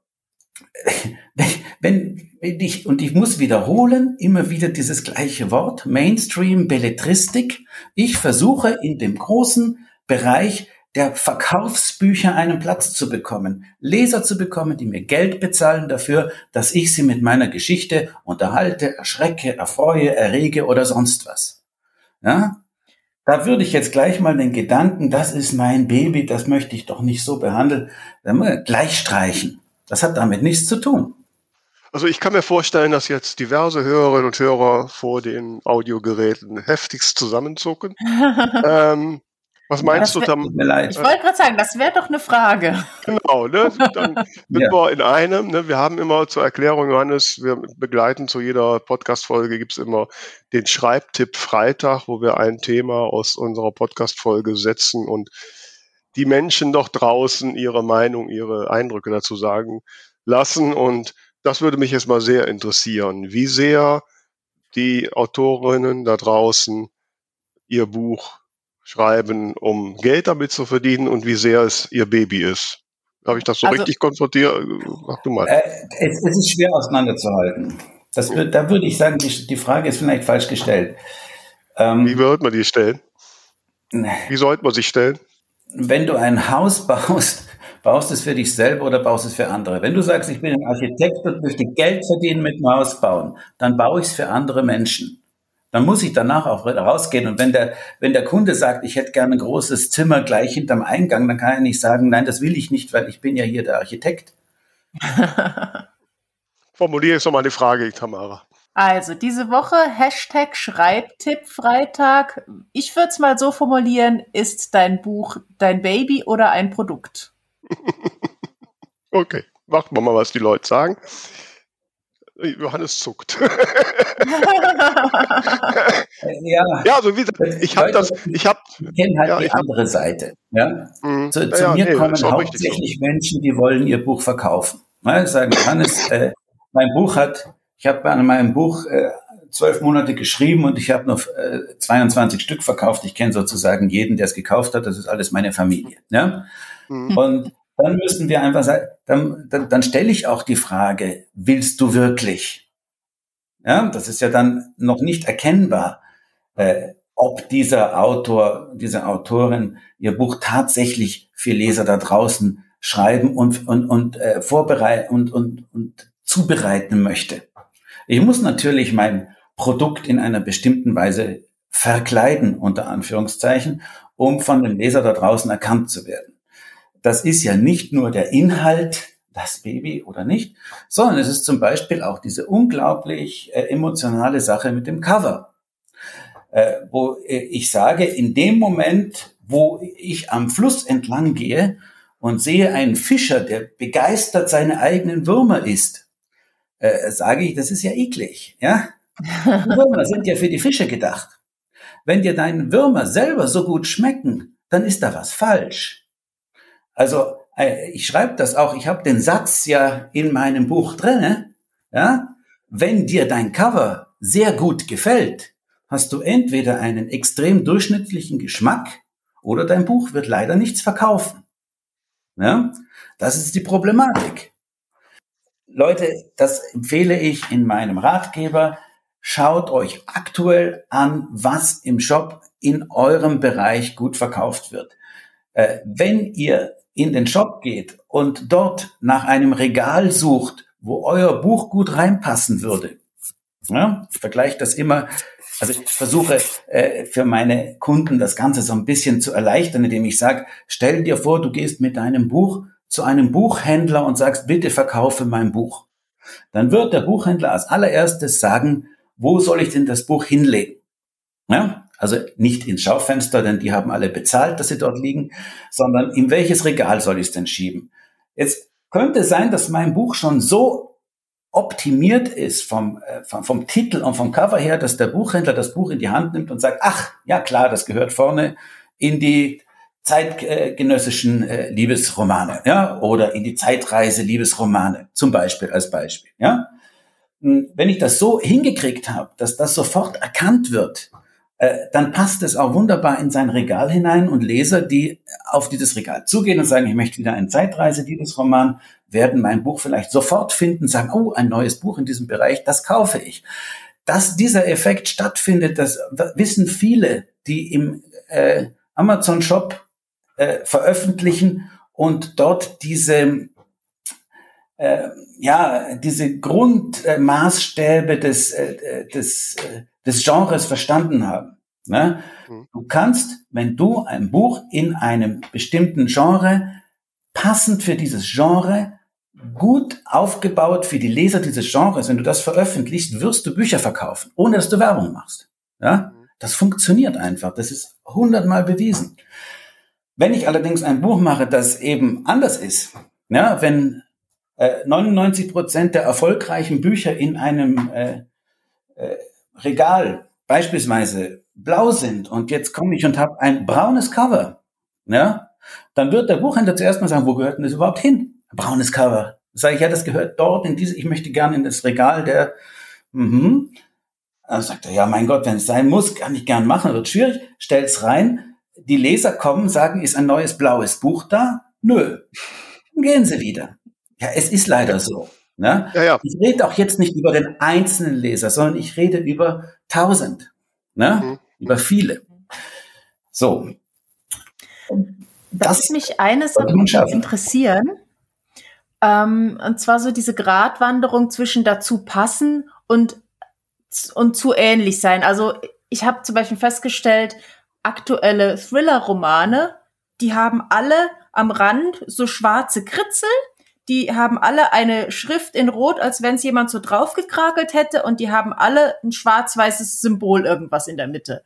(laughs) wenn, wenn ich, und ich muss wiederholen, immer wieder dieses gleiche Wort, Mainstream Belletristik. Ich versuche in dem großen Bereich der Verkaufsbücher einen Platz zu bekommen, Leser zu bekommen, die mir Geld bezahlen dafür, dass ich sie mit meiner Geschichte unterhalte, erschrecke, erfreue, errege oder sonst was. Ja? Da würde ich jetzt gleich mal den Gedanken, das ist mein Baby, das möchte ich doch nicht so behandeln, gleich streichen. Das hat damit nichts zu tun. Also ich kann mir vorstellen, dass jetzt diverse Hörerinnen und Hörer vor den Audiogeräten heftigst zusammenzucken. (laughs) ähm, was meinst das du damit? Ich wollte gerade sagen, das wäre doch eine Frage. (laughs) Genau, ne? (laughs) Dann sind ja. wir in einem. Ne? Wir haben immer zur Erklärung, Johannes, wir begleiten zu jeder Podcast-Folge, gibt es immer den Schreibtipp Freitag, wo wir ein Thema aus unserer Podcast-Folge setzen und die Menschen doch draußen ihre Meinung, ihre Eindrücke dazu sagen lassen. Und das würde mich jetzt mal sehr interessieren, wie sehr die Autorinnen da draußen ihr Buch schreiben, um Geld damit zu verdienen und wie sehr es ihr Baby ist. Habe ich das so also, richtig konfrontiert? Mach du mal. Äh, es, es, ist schwer auseinanderzuhalten. Das wird, da würde ich sagen, die, die, Frage ist vielleicht falsch gestellt. Ähm, wie wird man die stellen? Wie sollte man sich stellen? Wenn du ein Haus (laughs) baust, baust du es für dich selber oder baust es für andere? Wenn du sagst, ich bin ein Architekt und möchte Geld verdienen mit dem Haus bauen, dann baue ich es für andere Menschen dann muss ich danach auch rausgehen. Und wenn der, wenn der Kunde sagt, ich hätte gerne ein großes Zimmer gleich hinterm Eingang, dann kann er nicht sagen, nein, das will ich nicht, weil ich bin ja hier der Architekt. (laughs) Formuliere ich so mal die Frage, Tamara. Also diese Woche Hashtag Schreibtipp Freitag. Ich würde es mal so formulieren, ist dein Buch dein Baby oder ein Produkt? (laughs) okay, warten wir mal, was die Leute sagen. Johannes zuckt. (laughs) ja. ja, also wie gesagt, ich habe das, ich habe. Ich kenne halt ja, die andere hab, Seite. Ja? Mhm. Zu, zu ja, mir nee, kommen hauptsächlich Menschen, die wollen ihr Buch verkaufen. Ja, sagen, Johannes, äh, mein Buch hat, ich habe an meinem Buch äh, zwölf Monate geschrieben und ich habe noch äh, 22 Stück verkauft. Ich kenne sozusagen jeden, der es gekauft hat. Das ist alles meine Familie. Ja? Mhm. Und dann müssen wir einfach sagen, dann, dann, dann stelle ich auch die Frage, willst du wirklich? Ja, das ist ja dann noch nicht erkennbar, äh, ob dieser Autor, diese Autorin ihr Buch tatsächlich für Leser da draußen schreiben und, und, und äh, vorbereiten und, und, und zubereiten möchte. Ich muss natürlich mein Produkt in einer bestimmten Weise verkleiden, unter Anführungszeichen, um von dem Leser da draußen erkannt zu werden das ist ja nicht nur der Inhalt, das Baby oder nicht, sondern es ist zum Beispiel auch diese unglaublich äh, emotionale Sache mit dem Cover, äh, wo äh, ich sage, in dem Moment, wo ich am Fluss entlang gehe und sehe einen Fischer, der begeistert seine eigenen Würmer isst, äh, sage ich, das ist ja eklig, ja? Würmer sind ja für die Fische gedacht. Wenn dir deine Würmer selber so gut schmecken, dann ist da was falsch. Also äh, ich schreibe das auch, ich habe den Satz ja in meinem Buch drinne, ja, wenn dir dein Cover sehr gut gefällt, hast du entweder einen extrem durchschnittlichen Geschmack oder dein Buch wird leider nichts verkaufen. Ja? Das ist die Problematik. Leute, das empfehle ich in meinem Ratgeber. Schaut euch aktuell an, was im Shop in eurem Bereich gut verkauft wird. Äh, wenn ihr in den Shop geht und dort nach einem Regal sucht, wo euer Buch gut reinpassen würde, Ja, ich vergleiche das immer. Also ich versuche äh, für meine Kunden das Ganze so ein bisschen zu erleichtern, indem ich sage, stell dir vor, du gehst mit deinem Buch zu einem Buchhändler und sagst, bitte verkaufe mein Buch. Dann wird der Buchhändler als allererstes sagen, wo soll ich denn das Buch hinlegen? Ja? Also nicht ins Schaufenster, denn die haben alle bezahlt, dass sie dort liegen, sondern in welches Regal soll ich es denn schieben? Jetzt könnte sein, dass mein Buch schon so optimiert ist vom, äh, vom, vom, Titel und vom Cover her, dass der Buchhändler das Buch in die Hand nimmt und sagt, ach, ja klar, das gehört vorne in die zeitgenössischen äh, Liebesromane, ja, oder in die Zeitreise Liebesromane, zum Beispiel als Beispiel, ja. Hm, wenn ich das so hingekriegt habe, dass das sofort erkannt wird, dann passt es auch wunderbar in sein Regal hinein und Leser, die auf dieses Regal zugehen und sagen, ich möchte wieder einen Zeitreise-Liebesroman, werden mein Buch vielleicht sofort finden, sagen, oh, ein neues Buch in diesem Bereich, das kaufe ich. Dass dieser Effekt stattfindet, das wissen viele, die im äh, Amazon-Shop äh, veröffentlichen und dort diese äh, ja diese Grundmaßstäbe des äh, des äh, des Genres verstanden haben. Ne? Mhm. Du kannst, wenn du ein Buch in einem bestimmten Genre passend für dieses Genre gut aufgebaut für die Leser dieses Genres, wenn du das veröffentlichst, wirst du Bücher verkaufen, ohne dass du Werbung machst. Ja? Das funktioniert einfach. Das ist hundertmal bewiesen. Wenn ich allerdings ein Buch mache, das eben anders ist, ja, wenn äh, 99 Prozent der erfolgreichen Bücher in einem äh, äh, Regal beispielsweise blau sind und jetzt komme ich und habe ein braunes Cover, ja, dann wird der Buchhändler zuerst mal sagen, wo gehört denn das überhaupt hin? Braunes Cover. Sage ich, ja, das gehört dort in diese, ich möchte gerne in das Regal der, mhm. Dann sagt er, ja, mein Gott, wenn es sein muss, kann ich gern machen, wird schwierig, stell's rein. Die Leser kommen, sagen, ist ein neues blaues Buch da? Nö. Dann gehen sie wieder. Ja, es ist leider so. Ne? Ja, ja. Ich rede auch jetzt nicht über den einzelnen Leser, sondern ich rede über tausend, ne? Mhm. über viele. So. Das, das mich eines interessieren. Ähm, und zwar so diese Gratwanderung zwischen dazu passen und, und zu ähnlich sein. Also ich habe zum Beispiel festgestellt, aktuelle Thriller-Romane, die haben alle am Rand so schwarze Kritzel die haben alle eine Schrift in Rot, als wenn es jemand so draufgekrakelt hätte und die haben alle ein schwarz-weißes Symbol irgendwas in der Mitte.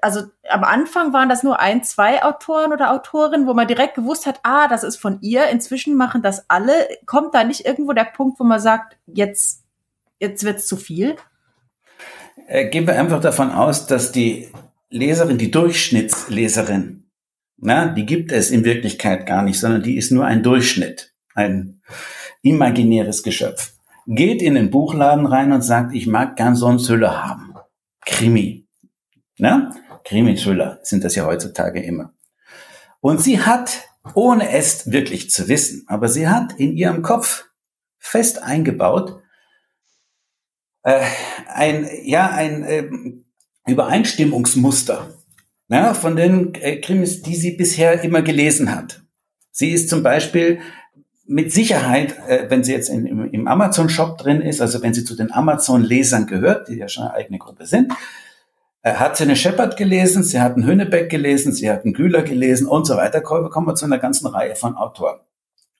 Also am Anfang waren das nur ein, zwei Autoren oder Autorinnen, wo man direkt gewusst hat, ah, das ist von ihr. Inzwischen machen das alle. Kommt da nicht irgendwo der Punkt, wo man sagt, jetzt, jetzt wird's zu viel? Äh, gehen wir einfach davon aus, dass die Leserin, die Durchschnittsleserin, na, die gibt es in Wirklichkeit gar nicht, sondern die ist nur ein Durchschnitt, ein imaginäres Geschöpf. Geht in den Buchladen rein und sagt, ich mag gern so einen Thriller haben. Krimi. Na? Krimi-Thriller sind das ja heutzutage immer. Und sie hat, ohne es wirklich zu wissen, aber sie hat in ihrem Kopf fest eingebaut, äh, ein, ja, ein äh, Übereinstimmungsmuster ja, von den äh, Krimis, die sie bisher immer gelesen hat. Sie ist zum Beispiel mit Sicherheit, äh, wenn sie jetzt in, im, im Amazon-Shop drin ist, also wenn sie zu den Amazon-Lesern gehört, die ja schon eine eigene Gruppe sind, äh, hat sie eine Shepard gelesen, sie hat einen Hönebeck gelesen, sie hat einen Güler gelesen und so weiter. Kommen wir zu einer ganzen Reihe von Autoren.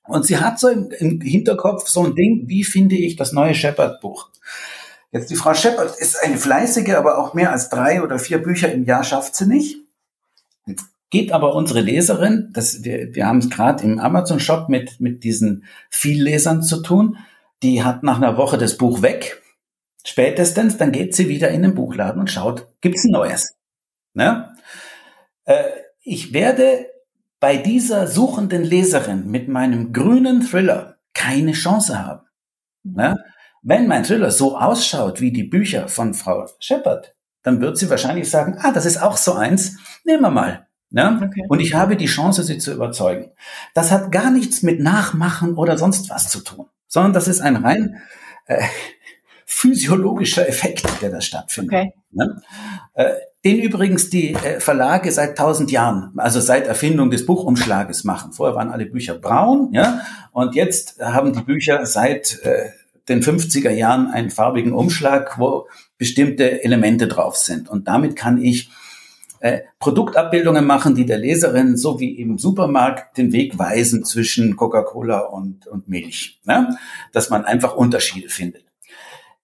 Und sie hat so im, im Hinterkopf so ein Ding, wie finde ich das neue Shepard-Buch? Jetzt die Frau Shepard ist eine fleißige, aber auch mehr als drei oder vier Bücher im Jahr schafft sie nicht. Geht aber unsere Leserin, das, wir, wir haben es gerade im Amazon-Shop mit, mit diesen Viellesern zu tun, die hat nach einer Woche das Buch weg. Spätestens, dann geht sie wieder in den Buchladen und schaut, gibt's ein neues? Ne? Äh, ich werde bei dieser suchenden Leserin mit meinem grünen Thriller keine Chance haben. Ne? Wenn mein Thriller so ausschaut wie die Bücher von Frau Shepard, dann wird sie wahrscheinlich sagen, ah, das ist auch so eins, nehmen wir mal. Ja? Okay. Und ich habe die Chance, sie zu überzeugen. Das hat gar nichts mit Nachmachen oder sonst was zu tun, sondern das ist ein rein äh, (laughs) physiologischer Effekt, der da stattfindet. Okay. Ne? Äh, den übrigens die äh, Verlage seit tausend Jahren, also seit Erfindung des Buchumschlages machen. Vorher waren alle Bücher braun, ja, und jetzt haben die Bücher seit äh, den 50er Jahren einen farbigen Umschlag, wo bestimmte Elemente drauf sind. Und damit kann ich äh, Produktabbildungen machen, die der Leserin so wie im Supermarkt den Weg weisen zwischen Coca-Cola und, und Milch. Ne? Dass man einfach Unterschiede findet.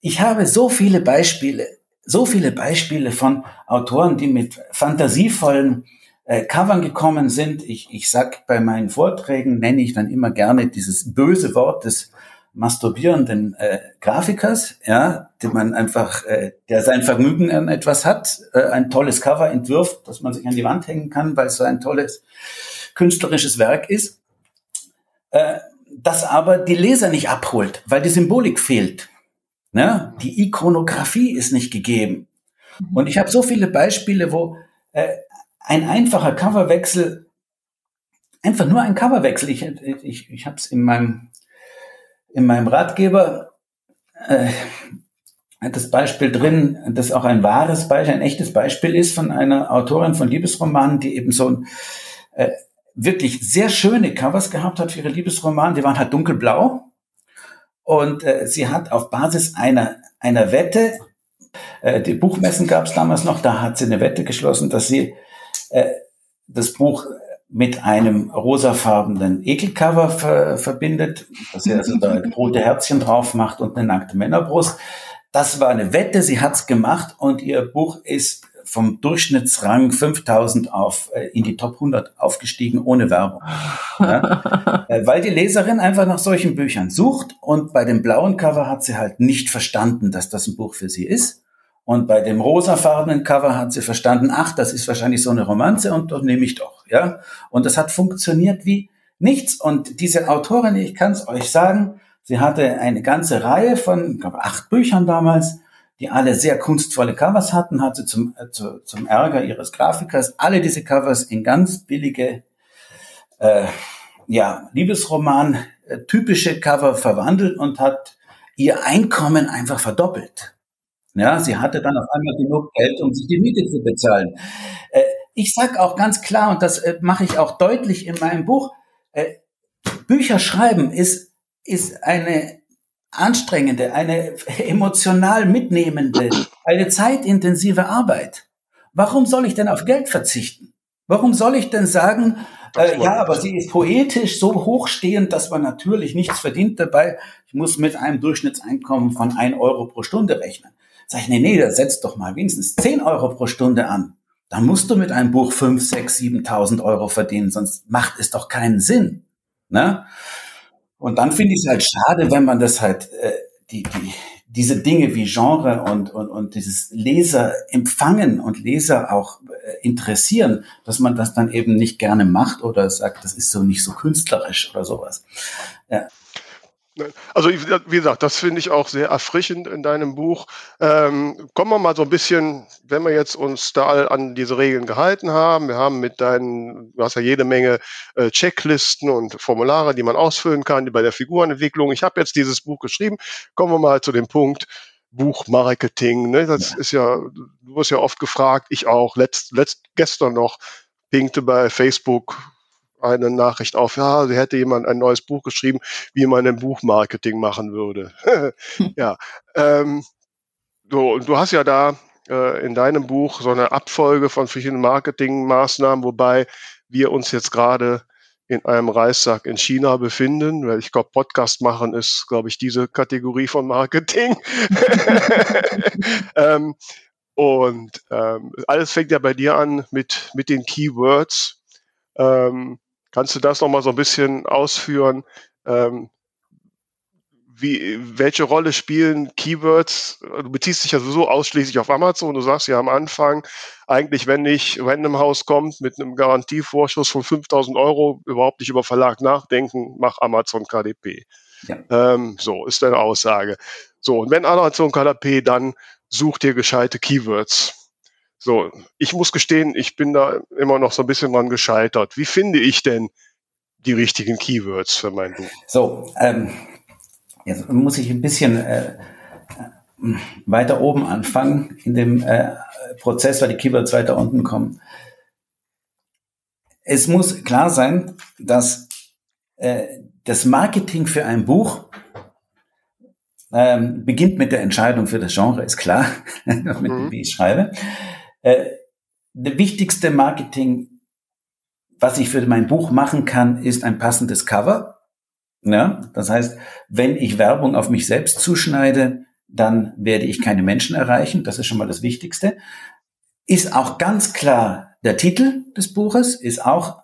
Ich habe so viele Beispiele, so viele Beispiele von Autoren, die mit fantasievollen äh, Covern gekommen sind. Ich, ich sag bei meinen Vorträgen, nenne ich dann immer gerne dieses böse Wort des masturbierenden äh, Grafikers, ja, den man einfach, äh, der sein Vergnügen an etwas hat, äh, ein tolles Cover entwirft, das man sich an die Wand hängen kann, weil es so ein tolles künstlerisches Werk ist, äh, das aber die Leser nicht abholt, weil die Symbolik fehlt. Ne? Die Ikonografie ist nicht gegeben. Und ich habe so viele Beispiele, wo äh, ein einfacher Coverwechsel, einfach nur ein Coverwechsel, ich, ich, ich habe es in meinem in meinem Ratgeber äh, hat das Beispiel drin, das auch ein wahres Beispiel, ein echtes Beispiel ist von einer Autorin von Liebesromanen, die eben so ein äh, wirklich sehr schöne Covers gehabt hat für ihre Liebesromanen. Die waren halt dunkelblau. Und äh, sie hat auf Basis einer, einer Wette, äh, die Buchmessen gab es damals noch, da hat sie eine Wette geschlossen, dass sie äh, das Buch mit einem rosafarbenen Ekelcover ver verbindet, dass er also da rote Herzchen drauf macht und eine nackte Männerbrust. Das war eine Wette, sie hat's gemacht und ihr Buch ist vom Durchschnittsrang 5000 auf äh, in die Top 100 aufgestiegen ohne Werbung. Ja? (laughs) Äh, weil die Leserin einfach nach solchen Büchern sucht und bei dem blauen Cover hat sie halt nicht verstanden, dass das ein Buch für sie ist und bei dem rosafarbenen Cover hat sie verstanden, ach, das ist wahrscheinlich so eine Romanze und doch nehme ich doch, ja. Und das hat funktioniert wie nichts. Und diese Autorin, ich kann es euch sagen, sie hatte eine ganze Reihe von, ich glaube, acht Büchern damals, die alle sehr kunstvolle Covers hatten, hat sie zum, äh, zu, zum Ärger ihres Grafikers alle diese Covers in ganz billige, äh, ja, Liebesroman, äh, typische Cover verwandelt und hat ihr Einkommen einfach verdoppelt. Ja, sie hatte dann auf einmal genug Geld, um sich die Miete zu bezahlen. Äh, ich sage auch ganz klar, und das äh, mache ich auch deutlich in meinem Buch, äh, Bücher schreiben ist, ist eine anstrengende, eine emotional mitnehmende, eine zeitintensive Arbeit. Warum soll ich denn auf Geld verzichten? Warum soll ich denn sagen, äh, ja, aber sie ist poetisch so hochstehend, dass man natürlich nichts verdient dabei. Ich muss mit einem Durchschnittseinkommen von ein Euro pro Stunde rechnen. Sag ich, nee, nee, da setzt doch mal wenigstens 10 Euro pro Stunde an. Da musst du mit einem Buch 5, 6, 7.000 Euro verdienen, sonst macht es doch keinen Sinn. Ne? Und dann finde ich es halt schade, wenn man das halt, äh, die, die, diese Dinge wie Genre und, und, und dieses Leser empfangen und Leser auch äh, interessieren, dass man das dann eben nicht gerne macht oder sagt, das ist so nicht so künstlerisch oder sowas. Ja. Ne? Also wie gesagt, das finde ich auch sehr erfrischend in deinem Buch. Ähm, kommen wir mal so ein bisschen, wenn wir jetzt uns da an diese Regeln gehalten haben, wir haben mit deinen, du hast ja jede Menge äh, Checklisten und Formulare, die man ausfüllen kann, bei der Figurenentwicklung. Ich habe jetzt dieses Buch geschrieben. Kommen wir mal zu dem Punkt Buchmarketing. Ne? Das ja. ist ja, du wirst ja oft gefragt, ich auch, letzt, letzt gestern noch pinkte bei Facebook eine Nachricht auf, ja, sie hätte jemand ein neues Buch geschrieben, wie man ein Buchmarketing machen würde. (laughs) ja, ähm, so, und du hast ja da äh, in deinem Buch so eine Abfolge von verschiedenen Marketingmaßnahmen, wobei wir uns jetzt gerade in einem Reissack in China befinden, weil ich glaube, Podcast machen ist, glaube ich, diese Kategorie von Marketing. (laughs) ähm, und ähm, alles fängt ja bei dir an mit, mit den Keywords. Ähm, Kannst du das nochmal so ein bisschen ausführen? Ähm, wie, welche Rolle spielen Keywords? Du beziehst dich ja sowieso ausschließlich auf Amazon. Du sagst ja am Anfang, eigentlich, wenn nicht Random House kommt mit einem Garantievorschuss von 5000 Euro, überhaupt nicht über Verlag nachdenken, mach Amazon KDP. Ja. Ähm, so ist deine Aussage. So, und wenn Amazon KDP, dann such dir gescheite Keywords. So, ich muss gestehen, ich bin da immer noch so ein bisschen dran gescheitert. Wie finde ich denn die richtigen Keywords für mein Buch? So, ähm, jetzt muss ich ein bisschen äh, weiter oben anfangen in dem äh, Prozess, weil die Keywords weiter unten kommen. Es muss klar sein, dass äh, das Marketing für ein Buch ähm, beginnt mit der Entscheidung für das Genre, ist klar, (laughs) mit, mhm. wie ich schreibe. Äh, der wichtigste Marketing, was ich für mein Buch machen kann, ist ein passendes Cover. Ja, das heißt, wenn ich Werbung auf mich selbst zuschneide, dann werde ich keine Menschen erreichen. Das ist schon mal das Wichtigste. Ist auch ganz klar der Titel des Buches, ist auch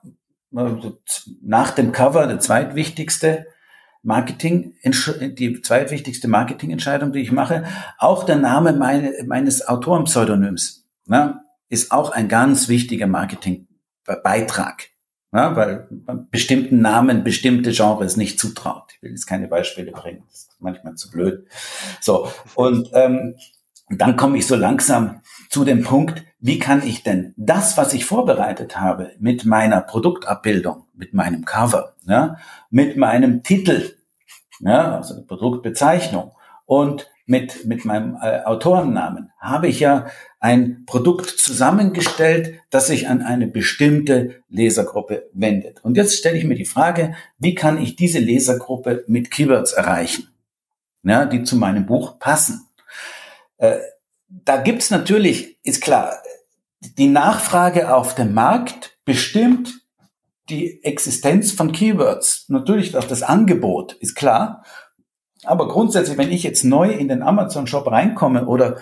äh, nach dem Cover der zweitwichtigste Marketing, die zweitwichtigste Marketingentscheidung, die ich mache. Auch der Name meine, meines Autorenpseudonyms ne, ist auch ein ganz wichtiger Marketingbeitrag. Ja, weil man bestimmten Namen bestimmte Genres nicht zutraut. Ich will jetzt keine Beispiele bringen, das ist manchmal zu blöd. So, und ähm, dann komme ich so langsam zu dem Punkt, wie kann ich denn das, was ich vorbereitet habe, mit meiner Produktabbildung, mit meinem Cover, ja, mit meinem Titel, ja, also Produktbezeichnung und mit, mit meinem äh, Autorennamen habe ich ja ein Produkt zusammengestellt, das sich an eine bestimmte Lesergruppe wendet. Und jetzt stelle ich mir die Frage, wie kann ich diese Lesergruppe mit Keywords erreichen, ja, die zu meinem Buch passen? Äh, da gibt's natürlich, ist klar, die Nachfrage auf dem Markt bestimmt die Existenz von Keywords. Natürlich auch das Angebot, ist klar. Aber grundsätzlich, wenn ich jetzt neu in den Amazon-Shop reinkomme oder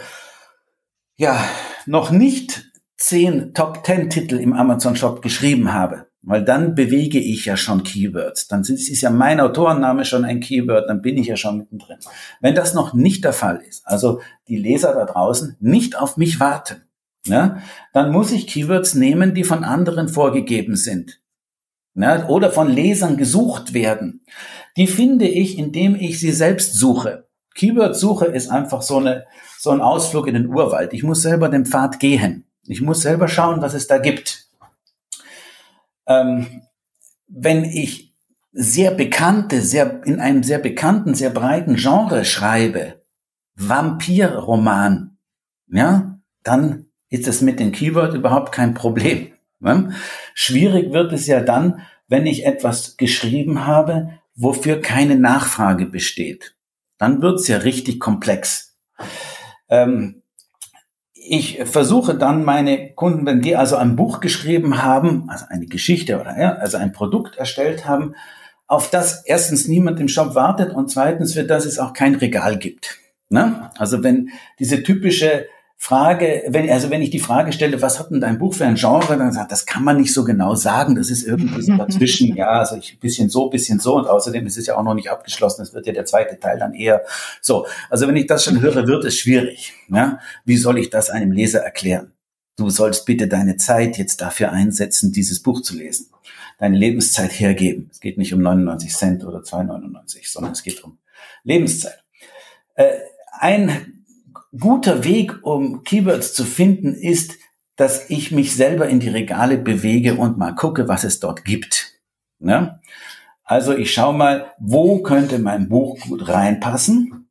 ja, noch nicht zehn Top-Ten-Titel im Amazon-Shop geschrieben habe, weil dann bewege ich ja schon Keywords. Dann ist ja mein Autorenname schon ein Keyword, dann bin ich ja schon mittendrin. Wenn das noch nicht der Fall ist, also die Leser da draußen nicht auf mich warten, ne, dann muss ich Keywords nehmen, die von anderen vorgegeben sind ne, oder von Lesern gesucht werden, die finde ich, indem ich sie selbst suche. Keyword-Suche ist einfach so, eine, so ein Ausflug in den Urwald. Ich muss selber den Pfad gehen. Ich muss selber schauen, was es da gibt. Ähm, wenn ich sehr bekannte, sehr, in einem sehr bekannten, sehr breiten Genre schreibe, Vampirroman, ja, dann ist es mit den Keyword überhaupt kein Problem. Schwierig wird es ja dann, wenn ich etwas geschrieben habe, wofür keine Nachfrage besteht. Dann wird's ja richtig komplex. Ähm, ich versuche dann meine Kunden, wenn die also ein Buch geschrieben haben, also eine Geschichte oder ja, also ein Produkt erstellt haben, auf das erstens niemand im Shop wartet und zweitens für das es auch kein Regal gibt. Ne? Also wenn diese typische Frage, wenn, also wenn ich die Frage stelle, was hat denn dein Buch für ein Genre, dann sagt, das kann man nicht so genau sagen, das ist irgendwie so dazwischen, (laughs) ja, also ich, bisschen so, bisschen so und außerdem ist es ja auch noch nicht abgeschlossen, es wird ja der zweite Teil dann eher so. Also wenn ich das schon höre, wird es schwierig. Ja? Wie soll ich das einem Leser erklären? Du sollst bitte deine Zeit jetzt dafür einsetzen, dieses Buch zu lesen. Deine Lebenszeit hergeben. Es geht nicht um 99 Cent oder 2,99, sondern es geht um Lebenszeit. Äh, ein guter Weg, um Keywords zu finden, ist, dass ich mich selber in die Regale bewege und mal gucke, was es dort gibt. Ne? Also ich schaue mal, wo könnte mein Buch gut reinpassen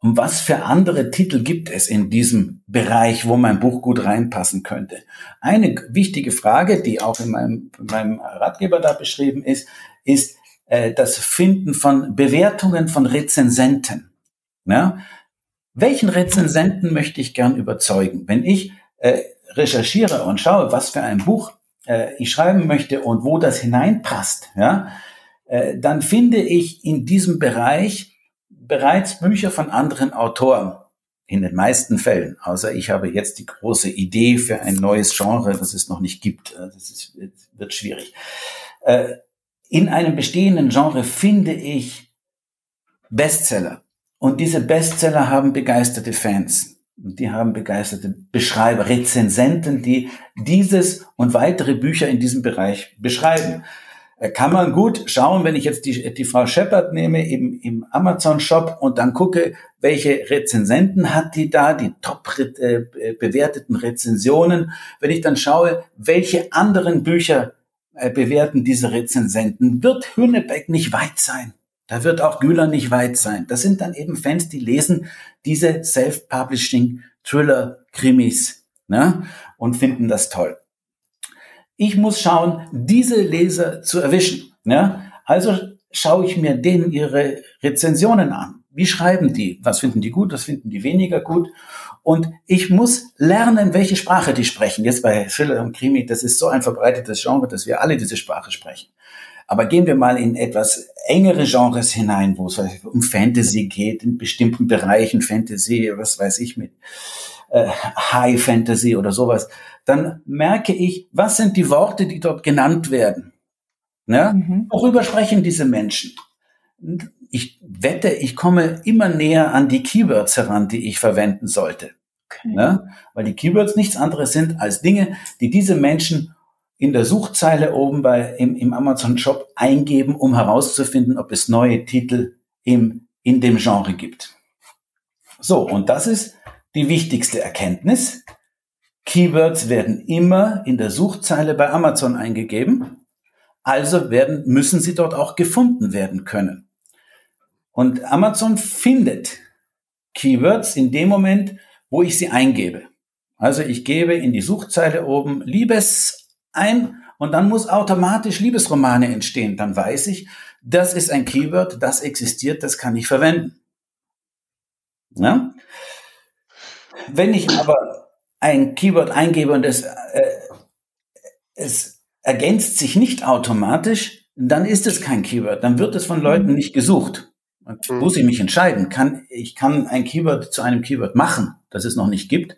und was für andere Titel gibt es in diesem Bereich, wo mein Buch gut reinpassen könnte. Eine wichtige Frage, die auch in meinem, in meinem Ratgeber da beschrieben ist, ist äh, das Finden von Bewertungen von Rezensenten. Ne? Welchen Rezensenten möchte ich gern überzeugen? Wenn ich äh, recherchiere und schaue, was für ein Buch äh, ich schreiben möchte und wo das hineinpasst, ja, äh, dann finde ich in diesem Bereich bereits Bücher von anderen Autoren. In den meisten Fällen, außer ich habe jetzt die große Idee für ein neues Genre, das es noch nicht gibt. Äh, das ist, wird schwierig. Äh, in einem bestehenden Genre finde ich Bestseller, und diese Bestseller haben begeisterte Fans. Und die haben begeisterte Beschreiber, Rezensenten, die dieses und weitere Bücher in diesem Bereich beschreiben. Äh, kann man gut schauen, wenn ich jetzt die, die Frau Shepard nehme im, im Amazon-Shop und dann gucke, welche Rezensenten hat die da, die top äh, bewerteten Rezensionen. Wenn ich dann schaue, welche anderen Bücher äh, bewerten diese Rezensenten, wird Hünebeck nicht weit sein. Da wird auch Güler nicht weit sein. Das sind dann eben Fans, die lesen diese Self-Publishing Thriller-Krimis ne? und finden das toll. Ich muss schauen, diese Leser zu erwischen. Ne? Also schaue ich mir denen ihre Rezensionen an. Wie schreiben die? Was finden die gut? Was finden die weniger gut? Und ich muss lernen, welche Sprache die sprechen. Jetzt bei Thriller und Krimi, das ist so ein verbreitetes Genre, dass wir alle diese Sprache sprechen. Aber gehen wir mal in etwas engere Genres hinein, wo es um Fantasy geht, in bestimmten Bereichen Fantasy, was weiß ich mit äh, High Fantasy oder sowas, dann merke ich, was sind die Worte, die dort genannt werden. Ne? Mhm. Worüber sprechen diese Menschen? Ich wette, ich komme immer näher an die Keywords heran, die ich verwenden sollte. Okay. Ne? Weil die Keywords nichts anderes sind als Dinge, die diese Menschen in der Suchzeile oben bei, im, im Amazon Shop eingeben, um herauszufinden, ob es neue Titel im, in dem Genre gibt. So, und das ist die wichtigste Erkenntnis. Keywords werden immer in der Suchzeile bei Amazon eingegeben. Also werden, müssen sie dort auch gefunden werden können. Und Amazon findet Keywords in dem Moment, wo ich sie eingebe. Also ich gebe in die Suchzeile oben Liebes ein und dann muss automatisch Liebesromane entstehen. Dann weiß ich, das ist ein Keyword, das existiert, das kann ich verwenden. Ja? Wenn ich aber ein Keyword eingebe und es, äh, es ergänzt sich nicht automatisch, dann ist es kein Keyword. Dann wird es von Leuten nicht gesucht. Und mhm. muss ich mich entscheiden. Kann, ich kann ein Keyword zu einem Keyword machen, das es noch nicht gibt,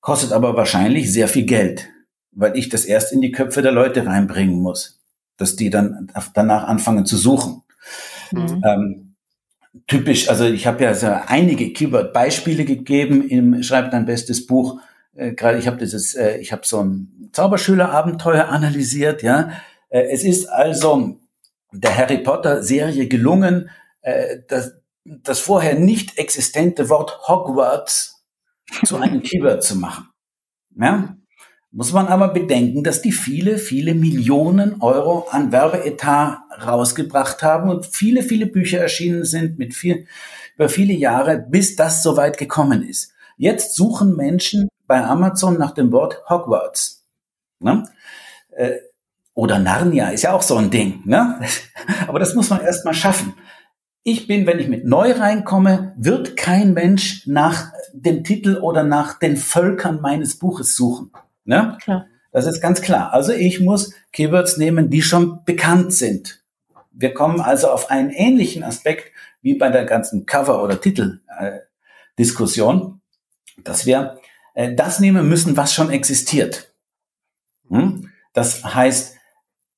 kostet aber wahrscheinlich sehr viel Geld, weil ich das erst in die Köpfe der Leute reinbringen muss, dass die dann danach anfangen zu suchen. Mhm. Ähm, typisch, also ich habe ja so einige Keyword-Beispiele gegeben im Schreib dein bestes Buch. Äh, Gerade ich habe dieses, äh, ich habe so ein Zauberschüler-Abenteuer analysiert. Ja, äh, es ist also der Harry Potter-Serie gelungen, äh, das, das vorher nicht existente Wort Hogwarts zu einem Keyword zu machen. Ja? Muss man aber bedenken, dass die viele, viele Millionen Euro an Werbeetat rausgebracht haben und viele, viele Bücher erschienen sind mit viel, über viele Jahre, bis das so weit gekommen ist. Jetzt suchen Menschen bei Amazon nach dem Wort Hogwarts. Ne? Äh, oder Narnia ist ja auch so ein Ding. Ne? (laughs) Aber das muss man erst mal schaffen. Ich bin, wenn ich mit neu reinkomme, wird kein Mensch nach dem Titel oder nach den Völkern meines Buches suchen. Ne? Klar. Das ist ganz klar. Also ich muss Keywords nehmen, die schon bekannt sind. Wir kommen also auf einen ähnlichen Aspekt wie bei der ganzen Cover- oder Titeldiskussion, dass wir äh, das nehmen müssen, was schon existiert. Hm? Das heißt,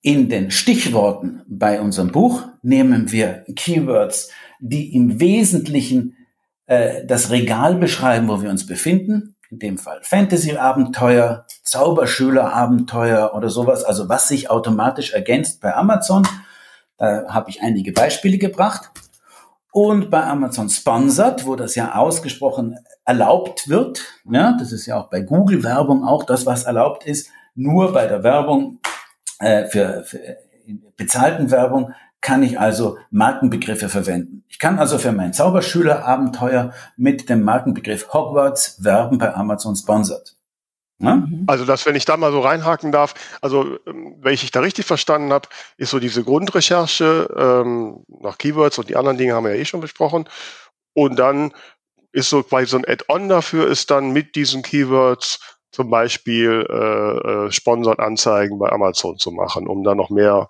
in den Stichworten bei unserem Buch nehmen wir Keywords, die im Wesentlichen äh, das Regal beschreiben, wo wir uns befinden in dem Fall Fantasy-Abenteuer, Zauberschüler-Abenteuer oder sowas, also was sich automatisch ergänzt bei Amazon. Da habe ich einige Beispiele gebracht. Und bei Amazon Sponsored, wo das ja ausgesprochen erlaubt wird, ja, das ist ja auch bei Google-Werbung auch das, was erlaubt ist, nur bei der Werbung äh, für, für bezahlten Werbung kann ich also Markenbegriffe verwenden. Ich kann also für mein Zauberschülerabenteuer mit dem Markenbegriff Hogwarts werben bei Amazon Sponsored. Ja? Mhm. Also das, wenn ich da mal so reinhaken darf, also ähm, wenn ich da richtig verstanden habe, ist so diese Grundrecherche ähm, nach Keywords und die anderen Dinge haben wir ja eh schon besprochen. Und dann ist so quasi so ein Add-on dafür, ist dann mit diesen Keywords zum Beispiel äh, äh, Sponsored-Anzeigen bei Amazon zu machen, um da noch mehr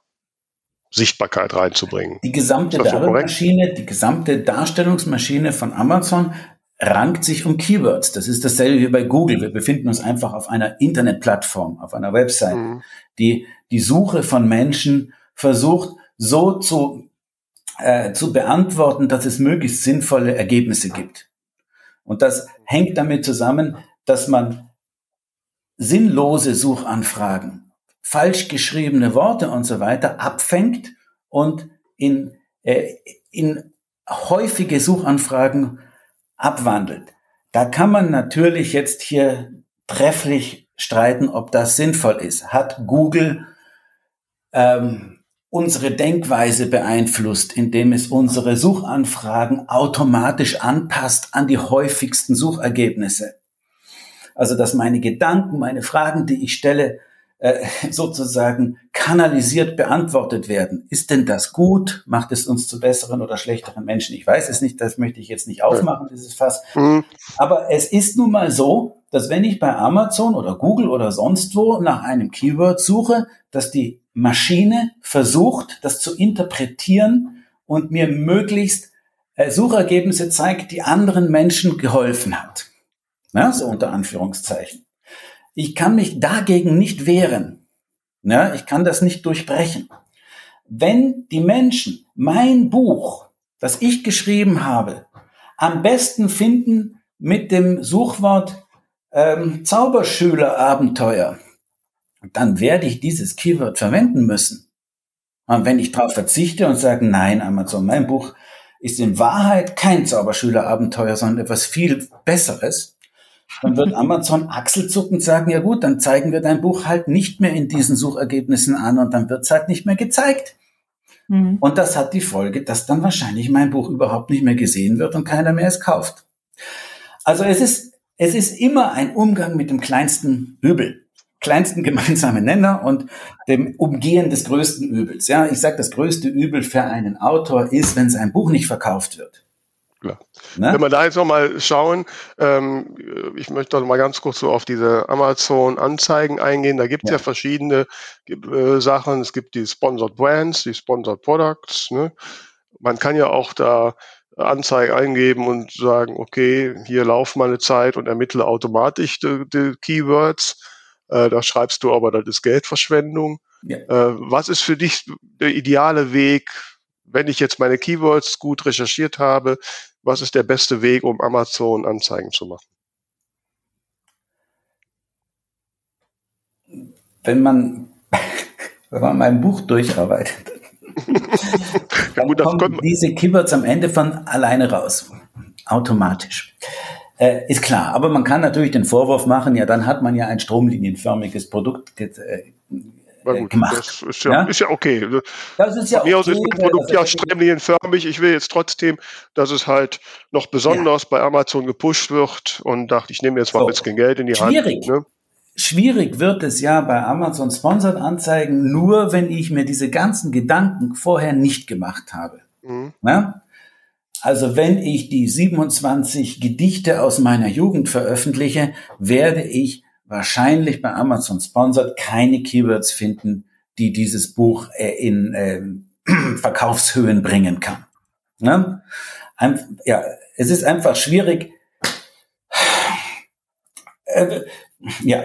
Sichtbarkeit reinzubringen. Die gesamte Werbemaschine, die gesamte Darstellungsmaschine von Amazon rankt sich um Keywords. Das ist dasselbe wie bei Google. Wir befinden uns einfach auf einer Internetplattform, auf einer Website, mhm. die die Suche von Menschen versucht so zu, äh, zu beantworten, dass es möglichst sinnvolle Ergebnisse gibt. Und das hängt damit zusammen, dass man sinnlose Suchanfragen falsch geschriebene Worte und so weiter abfängt und in, äh, in häufige Suchanfragen abwandelt. Da kann man natürlich jetzt hier trefflich streiten, ob das sinnvoll ist. Hat Google ähm, unsere Denkweise beeinflusst, indem es unsere Suchanfragen automatisch anpasst an die häufigsten Suchergebnisse? Also dass meine Gedanken, meine Fragen, die ich stelle, äh, (laughs) sozusagen kanalisiert beantwortet werden. Ist denn das gut? Macht es uns zu besseren oder schlechteren Menschen? Ich weiß es nicht, das möchte ich jetzt nicht aufmachen, dieses Fass. Mhm. Aber es ist nun mal so, dass wenn ich bei Amazon oder Google oder sonst wo nach einem Keyword suche, dass die Maschine versucht, das zu interpretieren und mir möglichst äh, Suchergebnisse zeigt, die anderen Menschen geholfen hat. Ja, so unter Anführungszeichen. Ich kann mich dagegen nicht wehren. Ja, ich kann das nicht durchbrechen. Wenn die Menschen mein Buch, das ich geschrieben habe, am besten finden mit dem Suchwort ähm, Zauberschülerabenteuer, dann werde ich dieses Keyword verwenden müssen. Und wenn ich darauf verzichte und sage, nein, Amazon, mein Buch ist in Wahrheit kein Zauberschülerabenteuer, sondern etwas viel Besseres, dann wird Amazon achselzuckend sagen, ja gut, dann zeigen wir dein Buch halt nicht mehr in diesen Suchergebnissen an und dann wird es halt nicht mehr gezeigt. Mhm. Und das hat die Folge, dass dann wahrscheinlich mein Buch überhaupt nicht mehr gesehen wird und keiner mehr es kauft. Also es ist, es ist immer ein Umgang mit dem kleinsten Übel kleinsten gemeinsamen Nenner und dem Umgehen des größten Übels. Ja, ich sage, das größte Übel für einen Autor ist, wenn sein Buch nicht verkauft wird. Klar. Ne? Wenn wir da jetzt nochmal schauen, ähm, ich möchte noch mal ganz kurz so auf diese Amazon-Anzeigen eingehen. Da gibt es ja. ja. verschiedene äh, Sachen. Es gibt die Sponsored Brands, die Sponsored Products. Ne? Man kann ja auch da Anzeigen eingeben und sagen, okay, hier lauf mal eine Zeit und ermittle automatisch die, die Keywords. Äh, da schreibst du aber, das ist Geldverschwendung. Ja. Äh, was ist für dich der ideale Weg, wenn ich jetzt meine Keywords gut recherchiert habe, was ist der beste Weg, um Amazon Anzeigen zu machen? Wenn man, (laughs) wenn man mein Buch durcharbeitet, (laughs) ja, gut, dann kommen diese Keywords am Ende von alleine raus. Automatisch. Äh, ist klar, aber man kann natürlich den Vorwurf machen, ja, dann hat man ja ein stromlinienförmiges Produkt äh, na gut, gemacht. Das ist ja, ja? Ist ja okay. Das ist ja Von mir okay, aus ist mein Produkt ja stromlinienförmig. Ich will jetzt trotzdem, dass es halt noch besonders ja. bei Amazon gepusht wird und dachte, ich nehme jetzt mal so. ein bisschen Geld in die Schwierig. Hand. Ne? Schwierig wird es ja bei Amazon Sponsored Anzeigen nur, wenn ich mir diese ganzen Gedanken vorher nicht gemacht habe. Mhm. Ja? Also wenn ich die 27 Gedichte aus meiner Jugend veröffentliche, werde ich wahrscheinlich bei Amazon Sponsored keine Keywords finden, die dieses Buch äh, in äh, (clears throat) Verkaufshöhen bringen kann. Ne? Ein, ja, es ist einfach schwierig. Äh, ja.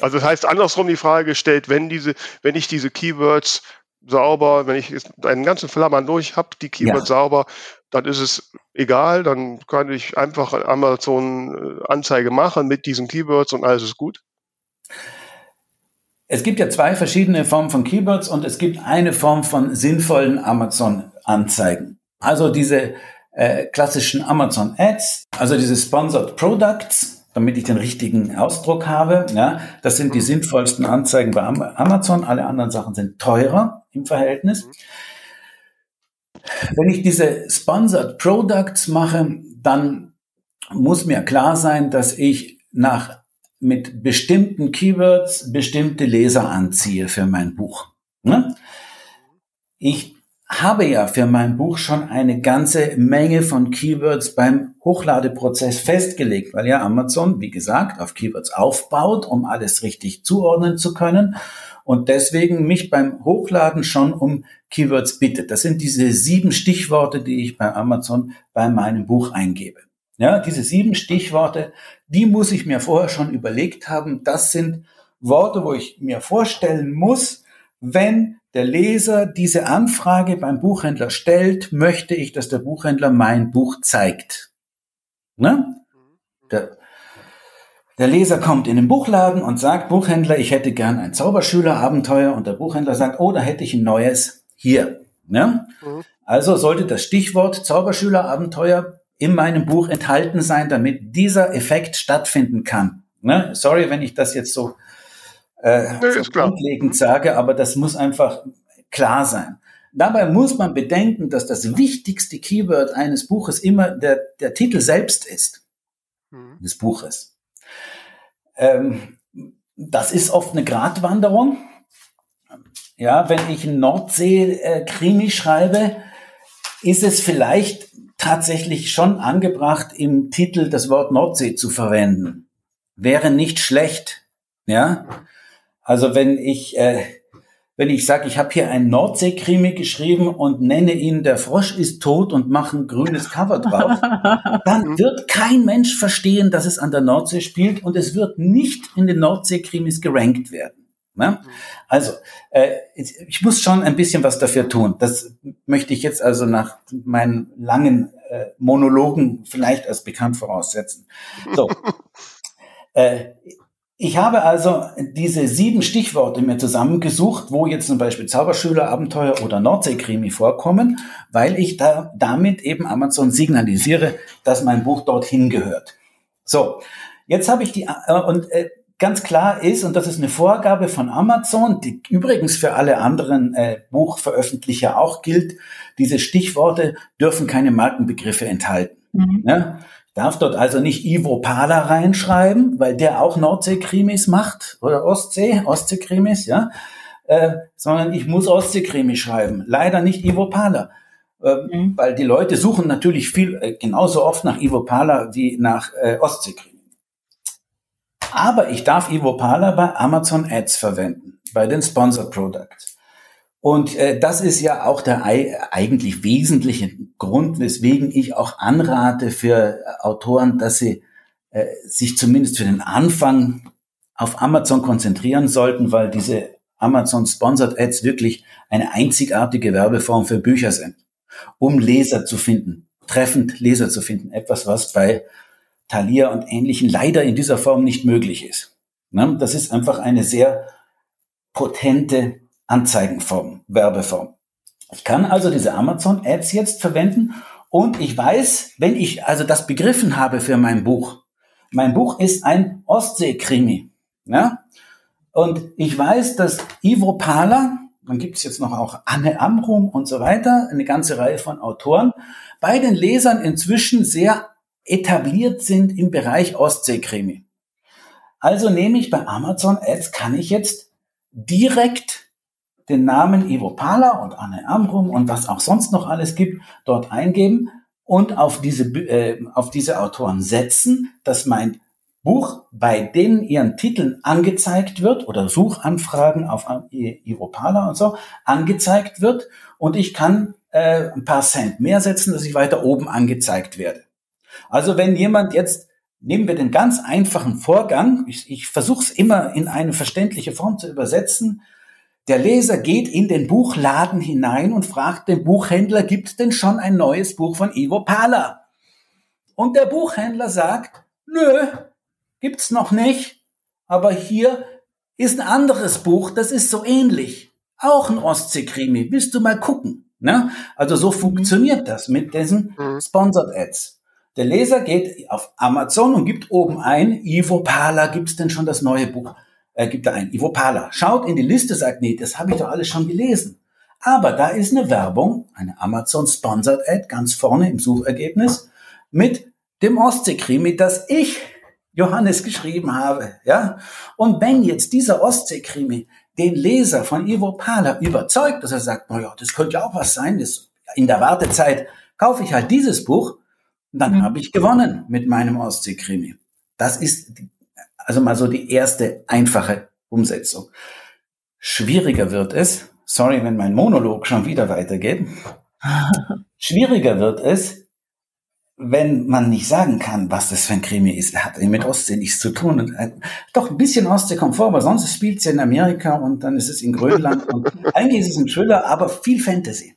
Also das heißt andersrum die Frage gestellt, wenn diese, wenn ich diese Keywords sauber, wenn ich einen ganzen Flammern durch habe, die Keywords ja. sauber, dann ist es egal, dann kann ich einfach Amazon äh, Anzeige machen mit diesen Keywords und alles ist gut. Es gibt ja zwei verschiedene Formen von Keywords und es gibt eine Form von sinnvollen Amazon-Anzeigen. Also diese äh, klassischen Amazon Ads, also diese Sponsored Products, damit ich den richtigen Ausdruck habe. Ja, das sind die mhm. sinnvollsten Anzeigen bei Amazon. Alle anderen Sachen sind teurer im Verhältnis. Wenn ich diese Sponsored Products mache, dann muss mir klar sein, dass ich nach mit bestimmten Keywords bestimmte Leser anziehe für mein Buch. Ne? Ich habe ja für mein Buch schon eine ganze Menge von Keywords beim Hochladeprozess festgelegt, weil ja Amazon, wie gesagt, auf Keywords aufbaut, um alles richtig zuordnen zu können und deswegen mich beim Hochladen schon um Keywords bittet. Das sind diese sieben Stichworte, die ich bei Amazon bei meinem Buch eingebe. Ja, diese sieben Stichworte, die muss ich mir vorher schon überlegt haben. Das sind Worte, wo ich mir vorstellen muss, wenn der Leser diese Anfrage beim Buchhändler stellt, möchte ich, dass der Buchhändler mein Buch zeigt. Ne? Der, der Leser kommt in den Buchladen und sagt, Buchhändler, ich hätte gern ein Zauberschülerabenteuer und der Buchhändler sagt, oh, da hätte ich ein neues hier. Ne? Mhm. Also sollte das Stichwort Zauberschülerabenteuer in meinem Buch enthalten sein, damit dieser Effekt stattfinden kann. Ne? Sorry, wenn ich das jetzt so, äh, nee, so grundlegend sage, aber das muss einfach klar sein. Dabei muss man bedenken, dass das wichtigste Keyword eines Buches immer der, der Titel selbst ist, mhm. des Buches. Ähm, das ist oft eine Gratwanderung. Ja, wenn ich ein Nordsee-Krimi schreibe, ist es vielleicht tatsächlich schon angebracht, im Titel das Wort Nordsee zu verwenden. Wäre nicht schlecht. Ja, also wenn ich äh, wenn ich sage, ich habe hier einen Nordseekrimi geschrieben und nenne ihn Der Frosch ist tot und mache ein grünes Cover drauf, (laughs) dann mhm. wird kein Mensch verstehen, dass es an der Nordsee spielt und es wird nicht in den Nordseekrimis gerankt werden. Ne? Also, äh, ich muss schon ein bisschen was dafür tun. Das möchte ich jetzt also nach meinen langen äh, Monologen vielleicht als bekannt voraussetzen. So. (laughs) äh, ich habe also diese sieben Stichworte mir zusammengesucht, wo jetzt zum Beispiel Zauberschülerabenteuer oder Nordseekrimi vorkommen, weil ich da damit eben Amazon signalisiere, dass mein Buch dorthin gehört. So, jetzt habe ich die äh, und äh, ganz klar ist, und das ist eine Vorgabe von Amazon, die übrigens für alle anderen äh, Buchveröffentlicher auch gilt, diese Stichworte dürfen keine Markenbegriffe enthalten. Mhm. Ja? Darf dort also nicht Ivo Pala reinschreiben, weil der auch Nordsee-Krimis macht oder Ostsee, Ostsee-Krimis, ja, äh, sondern ich muss Ostsee-Krimi schreiben. Leider nicht Ivo Pala. Äh, mhm. Weil die Leute suchen natürlich viel, äh, genauso oft nach Ivo Pala wie nach äh, Ostsee-Krimi. Aber ich darf Ivo Pala bei Amazon Ads verwenden, bei den Sponsored Products. Und äh, das ist ja auch der eigentlich wesentliche Grund, weswegen ich auch anrate für Autoren, dass sie äh, sich zumindest für den Anfang auf Amazon konzentrieren sollten, weil diese Amazon Sponsored Ads wirklich eine einzigartige Werbeform für Bücher sind, um Leser zu finden, treffend Leser zu finden. Etwas, was bei Thalia und Ähnlichen leider in dieser Form nicht möglich ist. Ne? Das ist einfach eine sehr potente Anzeigenform, Werbeform. Ich kann also diese Amazon Ads jetzt verwenden und ich weiß, wenn ich also das begriffen habe für mein Buch, mein Buch ist ein Ostsee-Krimi. Ja? Und ich weiß, dass Ivo Pala, dann gibt es jetzt noch auch Anne Amrum und so weiter, eine ganze Reihe von Autoren, bei den Lesern inzwischen sehr etabliert sind im Bereich Ostsee-Krimi. Also nehme ich bei Amazon Ads, kann ich jetzt direkt den Namen Ivo Pala und Anne Amrum und was auch sonst noch alles gibt, dort eingeben und auf diese, äh, auf diese Autoren setzen, dass mein Buch bei denen ihren Titeln angezeigt wird oder Suchanfragen auf Ivo Pala und so angezeigt wird und ich kann äh, ein paar Cent mehr setzen, dass ich weiter oben angezeigt werde. Also wenn jemand jetzt Nehmen wir den ganz einfachen Vorgang. Ich, ich versuche es immer in eine verständliche Form zu übersetzen. Der Leser geht in den Buchladen hinein und fragt den Buchhändler, gibt denn schon ein neues Buch von Ivo Pala? Und der Buchhändler sagt, nö, gibt's noch nicht, aber hier ist ein anderes Buch, das ist so ähnlich. Auch ein Ostseekrimi, willst du mal gucken? Ne? Also so funktioniert das mit diesen mhm. Sponsored Ads. Der Leser geht auf Amazon und gibt oben ein, Ivo Pala, gibt's denn schon das neue Buch? Äh, gibt da ein, Ivo Pala, schaut in die Liste, sagt, nee, das habe ich doch alles schon gelesen. Aber da ist eine Werbung, eine Amazon Sponsored Ad, ganz vorne im Suchergebnis, mit dem Ostseekrimi, das ich, Johannes, geschrieben habe, ja. Und wenn jetzt dieser Ostseekrimi den Leser von Ivo Pala überzeugt, dass er sagt, naja, das könnte ja auch was sein, das, in der Wartezeit kaufe ich halt dieses Buch, dann mhm. habe ich gewonnen mit meinem Ostseekrimi. Das ist also mal so die erste einfache Umsetzung. Schwieriger wird es, sorry, wenn mein Monolog schon wieder weitergeht, (laughs) schwieriger wird es, wenn man nicht sagen kann, was das für ein Krimi ist. Er hat mit Ostsee nichts zu tun. Und, äh, doch ein bisschen Ostsee kommt vor, aber sonst spielt es ja in Amerika und dann ist es in Grönland und (laughs) eigentlich ist es ein Thriller, aber viel Fantasy.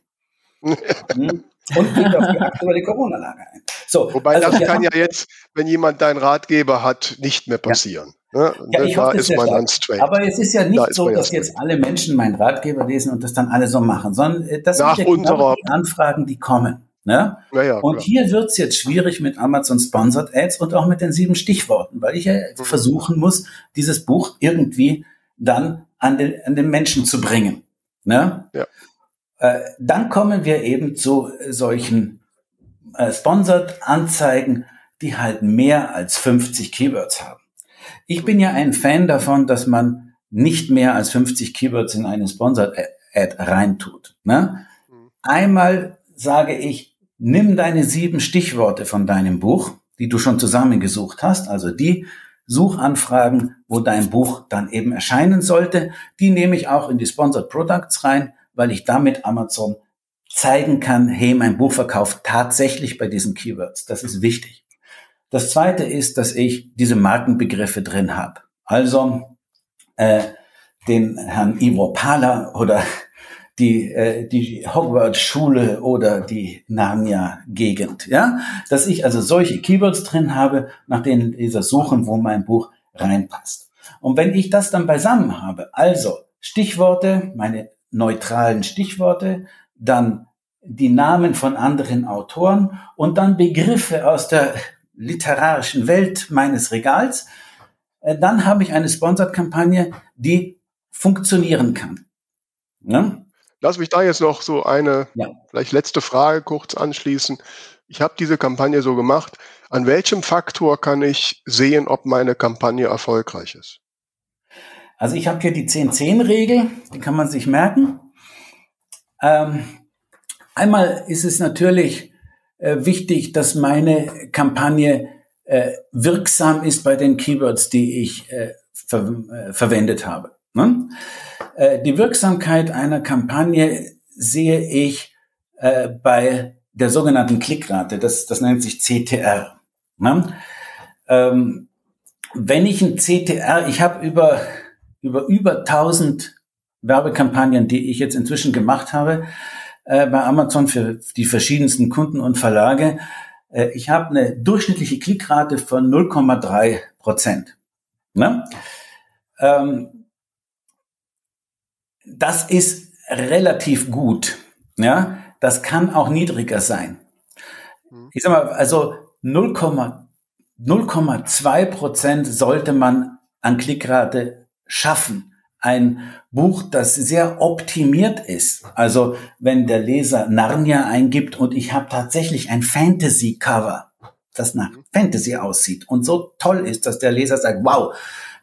Hm? und geht auf die aktuelle Corona-Lage ein. So, Wobei also das kann ja jetzt, wenn jemand deinen Ratgeber hat, nicht mehr passieren. Ja. Ne? Ja, ich da hoffe, ist dann straight. Aber es ist ja nicht da so, dass jetzt alle Menschen meinen Ratgeber lesen und das dann alle so machen, sondern äh, das Nach sind ja genau die Anfragen, die kommen. Ne? Ja, ja, und klar. hier wird's jetzt schwierig mit Amazon Sponsored Ads und auch mit den sieben Stichworten, weil ich ja mhm. versuchen muss, dieses Buch irgendwie dann an den, an den Menschen zu bringen. Ne? Ja. Äh, dann kommen wir eben zu solchen äh, Sponsored-Anzeigen, die halt mehr als 50 Keywords haben. Ich bin ja ein Fan davon, dass man nicht mehr als 50 Keywords in eine Sponsored Ad reintut. Ne? Mhm. Einmal sage ich, nimm deine sieben Stichworte von deinem Buch, die du schon zusammengesucht hast, also die Suchanfragen, wo dein Buch dann eben erscheinen sollte, die nehme ich auch in die Sponsored Products rein, weil ich damit Amazon zeigen kann, hey, mein Buch verkauft tatsächlich bei diesen Keywords. Das ist wichtig. Das zweite ist, dass ich diese Markenbegriffe drin habe. Also äh, den Herrn Ivo Pala oder (laughs) die, äh, die Hogwarts-Schule oder die Narnia-Gegend. Ja? Dass ich also solche Keywords drin habe, nach denen dieser suchen, wo mein Buch reinpasst. Und wenn ich das dann beisammen habe, also Stichworte, meine neutralen Stichworte, dann die Namen von anderen Autoren und dann Begriffe aus der literarischen Welt meines Regals, äh, dann habe ich eine Sponsored-Kampagne, die funktionieren kann. Ja? Lass mich da jetzt noch so eine ja. vielleicht letzte Frage kurz anschließen. Ich habe diese Kampagne so gemacht. An welchem Faktor kann ich sehen, ob meine Kampagne erfolgreich ist? Also ich habe hier die 10-10-Regel, die kann man sich merken. Ähm, einmal ist es natürlich äh, wichtig, dass meine Kampagne äh, wirksam ist bei den Keywords, die ich äh, ver äh, verwendet habe. Ne? Äh, die Wirksamkeit einer Kampagne sehe ich äh, bei der sogenannten Klickrate. Das, das nennt sich CTR. Ne? Ähm, wenn ich ein CTR, ich habe über, über über 1000 Werbekampagnen, die ich jetzt inzwischen gemacht habe, äh, bei Amazon für die verschiedensten Kunden und Verlage. Äh, ich habe eine durchschnittliche Klickrate von 0,3 Prozent. Ne? Ähm, das ist relativ gut. Ja, das kann auch niedriger sein. Mhm. Ich sag mal, also 0,2 Prozent sollte man an Klickrate schaffen ein Buch, das sehr optimiert ist. Also wenn der Leser Narnia eingibt und ich habe tatsächlich ein Fantasy-Cover, das nach Fantasy aussieht und so toll ist, dass der Leser sagt, wow,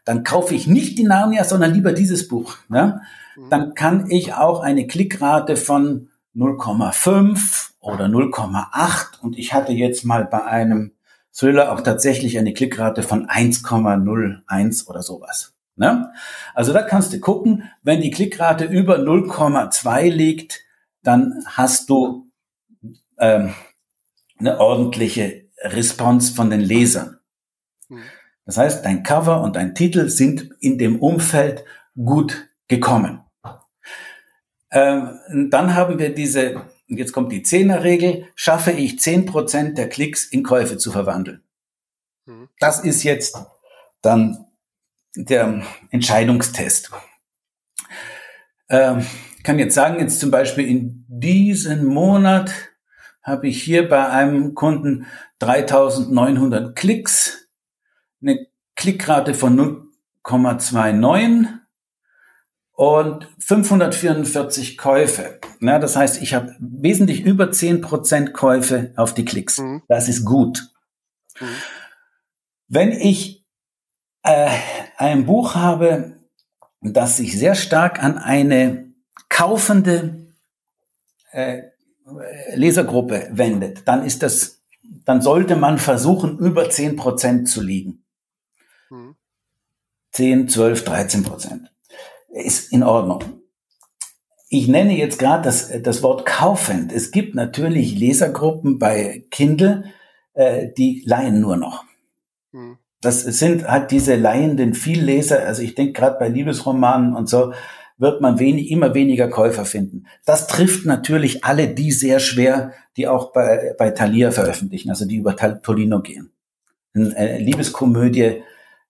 dann kaufe ich nicht die Narnia, sondern lieber dieses Buch. Ne? Dann kann ich auch eine Klickrate von 0,5 oder 0,8 und ich hatte jetzt mal bei einem Thriller auch tatsächlich eine Klickrate von 1,01 oder sowas. Ne? Also da kannst du gucken, wenn die Klickrate über 0,2 liegt, dann hast du ähm, eine ordentliche Response von den Lesern. Hm. Das heißt, dein Cover und dein Titel sind in dem Umfeld gut gekommen. Ähm, dann haben wir diese, jetzt kommt die Zehnerregel, schaffe ich zehn Prozent der Klicks in Käufe zu verwandeln. Hm. Das ist jetzt dann der Entscheidungstest. Ähm, kann jetzt sagen, jetzt zum Beispiel in diesem Monat habe ich hier bei einem Kunden 3900 Klicks, eine Klickrate von 0,29 und 544 Käufe. Ja, das heißt, ich habe wesentlich über 10% Käufe auf die Klicks. Mhm. Das ist gut. Mhm. Wenn ich äh, ein Buch habe, das sich sehr stark an eine kaufende äh, Lesergruppe wendet, dann ist das, dann sollte man versuchen, über 10 Prozent zu liegen. Mhm. 10, 12, 13 Prozent. Ist in Ordnung. Ich nenne jetzt gerade das, das Wort kaufend. Es gibt natürlich Lesergruppen bei Kindle, äh, die leihen nur noch. Mhm das sind halt diese leihenden Vielleser. Also ich denke gerade bei Liebesromanen und so wird man wenig, immer weniger Käufer finden. Das trifft natürlich alle die sehr schwer, die auch bei, bei Thalia veröffentlichen, also die über Tolino gehen. Eine äh, Liebeskomödie,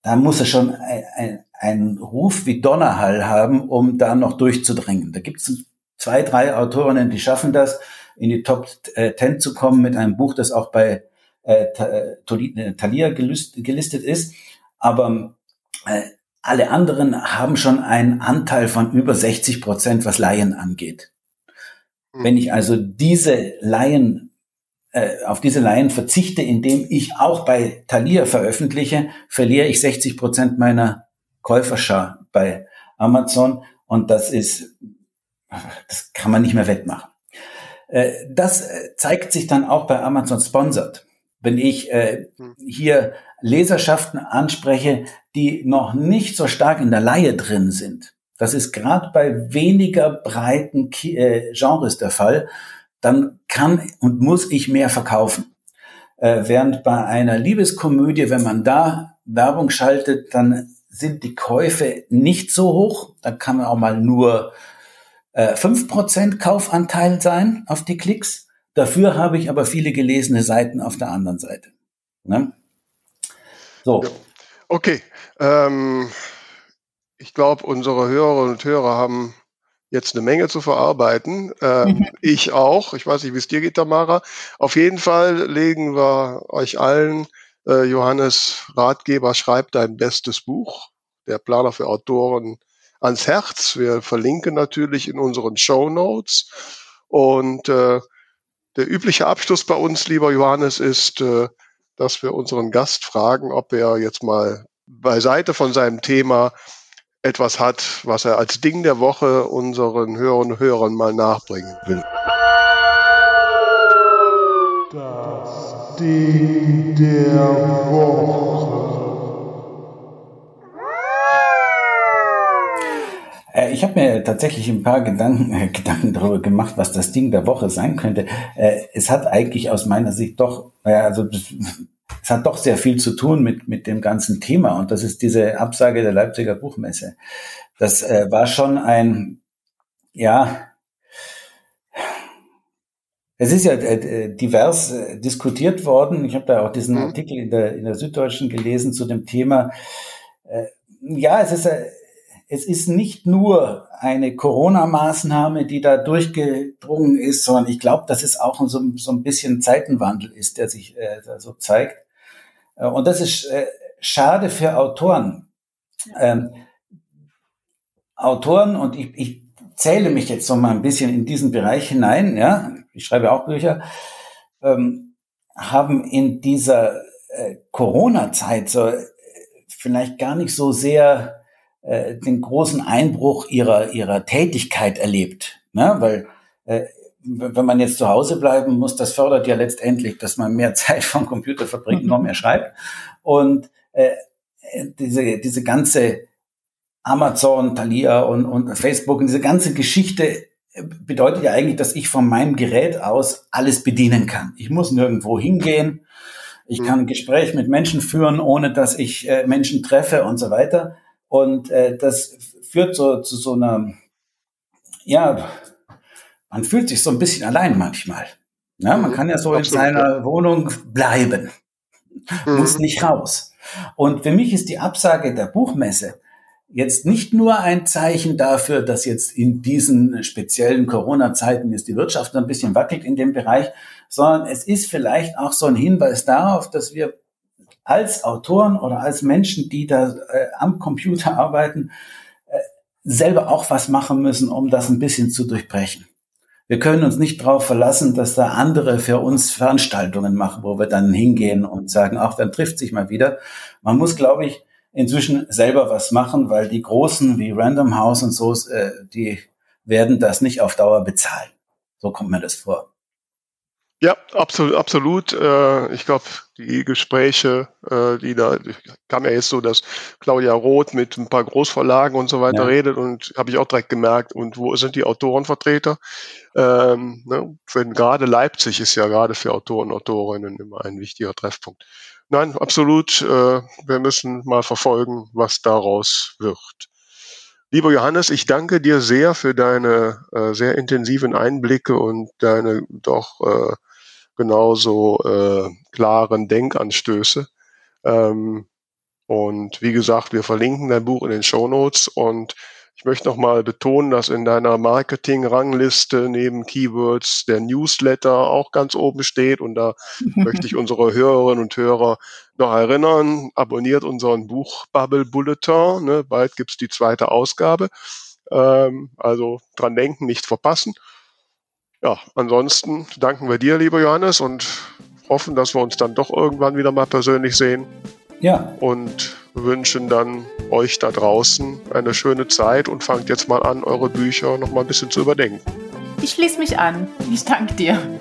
da muss er schon ein, ein, ein Ruf wie Donnerhall haben, um da noch durchzudringen. Da gibt es zwei, drei Autorinnen, die schaffen das, in die Top Ten zu kommen mit einem Buch, das auch bei äh, äh, äh, Thalia gelistet ist. Aber äh, alle anderen haben schon einen Anteil von über 60 Prozent, was Laien angeht. Mhm. Wenn ich also diese Laien äh, auf diese Laien verzichte, indem ich auch bei Thalia veröffentliche, verliere ich 60 Prozent meiner Käuferschar bei Amazon und das ist, das kann man nicht mehr wettmachen. Äh, das äh, zeigt sich dann auch bei Amazon Sponsored. Wenn ich äh, hm. hier Leserschaften anspreche, die noch nicht so stark in der Laie drin sind, das ist gerade bei weniger breiten Genres der Fall, dann kann und muss ich mehr verkaufen. während bei einer Liebeskomödie, wenn man da Werbung schaltet, dann sind die Käufe nicht so hoch. Da kann man auch mal nur äh, 5% Kaufanteil sein auf die Klicks. Dafür habe ich aber viele gelesene Seiten auf der anderen Seite. Ne? So. Okay. Ähm, ich glaube, unsere Hörerinnen und Hörer haben jetzt eine Menge zu verarbeiten. Ähm, mhm. Ich auch. Ich weiß nicht, wie es dir geht, Tamara. Auf jeden Fall legen wir euch allen äh, Johannes Ratgeber schreibt dein bestes Buch, der Planer für Autoren ans Herz. Wir verlinken natürlich in unseren Show Notes. Und äh, der übliche Abschluss bei uns, lieber Johannes, ist, äh, dass wir unseren Gast fragen, ob er jetzt mal beiseite von seinem Thema etwas hat, was er als Ding der Woche unseren Hörern und Hörern mal nachbringen will. Das Ding der Woche. Äh, ich habe mir tatsächlich ein paar Gedanken, äh, (laughs) Gedanken darüber gemacht, was das Ding der Woche sein könnte. Äh, es hat eigentlich aus meiner Sicht doch, also (laughs) es hat doch sehr viel zu tun mit, mit dem ganzen Thema und das ist diese Absage der Leipziger Buchmesse. Das äh, war schon ein, ja, es ist ja äh, divers äh, diskutiert worden. Ich habe da auch diesen mhm. Artikel in der, in der Süddeutschen gelesen zu dem Thema. Äh, ja, es ist äh, es ist nicht nur eine Corona-Maßnahme, die da durchgedrungen ist, sondern ich glaube, dass es auch so, so, ein bisschen Zeitenwandel ist, der sich äh, da so zeigt. Äh, und das ist äh, schade für Autoren. Ähm, Autoren, und ich, ich zähle mich jetzt noch mal ein bisschen in diesen Bereich hinein, ja, ich schreibe auch Bücher, ähm, haben in dieser äh, Corona-Zeit so äh, vielleicht gar nicht so sehr äh, den großen Einbruch ihrer, ihrer Tätigkeit erlebt. Ne? Weil äh, wenn man jetzt zu Hause bleiben muss, das fördert ja letztendlich, dass man mehr (laughs) Zeit vom Computer verbringt, und noch mehr schreibt. Und äh, diese, diese ganze Amazon, Thalia und, und Facebook und diese ganze Geschichte bedeutet ja eigentlich, dass ich von meinem Gerät aus alles bedienen kann. Ich muss nirgendwo hingehen. Ich kann ein Gespräch mit Menschen führen, ohne dass ich äh, Menschen treffe und so weiter. Und äh, das führt so zu so einer, ja, man fühlt sich so ein bisschen allein manchmal. Ja, man mhm. kann ja so Absolut. in seiner Wohnung bleiben, mhm. muss nicht raus. Und für mich ist die Absage der Buchmesse jetzt nicht nur ein Zeichen dafür, dass jetzt in diesen speziellen Corona-Zeiten jetzt die Wirtschaft ein bisschen wackelt in dem Bereich, sondern es ist vielleicht auch so ein Hinweis darauf, dass wir als Autoren oder als Menschen, die da äh, am Computer (laughs) arbeiten, äh, selber auch was machen müssen, um das ein bisschen zu durchbrechen. Wir können uns nicht darauf verlassen, dass da andere für uns Veranstaltungen machen, wo wir dann hingehen und sagen, ach, dann trifft sich mal wieder. Man muss, glaube ich, inzwischen selber was machen, weil die Großen wie Random House und so, äh, die werden das nicht auf Dauer bezahlen. So kommt mir das vor. Ja, absolut, absolut. Äh, ich glaube, die Gespräche, äh, die da kam ja jetzt so, dass Claudia Roth mit ein paar Großverlagen und so weiter ja. redet und habe ich auch direkt gemerkt, und wo sind die Autorenvertreter? Ähm, ne? Wenn gerade Leipzig ist ja gerade für Autoren und Autorinnen immer ein wichtiger Treffpunkt. Nein, absolut. Äh, wir müssen mal verfolgen, was daraus wird. Lieber Johannes, ich danke dir sehr für deine äh, sehr intensiven Einblicke und deine doch äh, genauso äh, klaren Denkanstöße. Ähm, und wie gesagt, wir verlinken dein Buch in den Show Notes und ich möchte nochmal betonen, dass in deiner Marketing-Rangliste neben Keywords der Newsletter auch ganz oben steht. Und da (laughs) möchte ich unsere Hörerinnen und Hörer noch erinnern, abonniert unseren Buch Bubble Bulletin. Ne? Bald gibt's die zweite Ausgabe. Ähm, also dran denken, nicht verpassen. Ja, ansonsten danken wir dir, lieber Johannes, und hoffen, dass wir uns dann doch irgendwann wieder mal persönlich sehen. Ja. Und wünschen dann euch da draußen eine schöne Zeit und fangt jetzt mal an, eure Bücher noch mal ein bisschen zu überdenken. Ich schließe mich an. Ich danke dir. (laughs)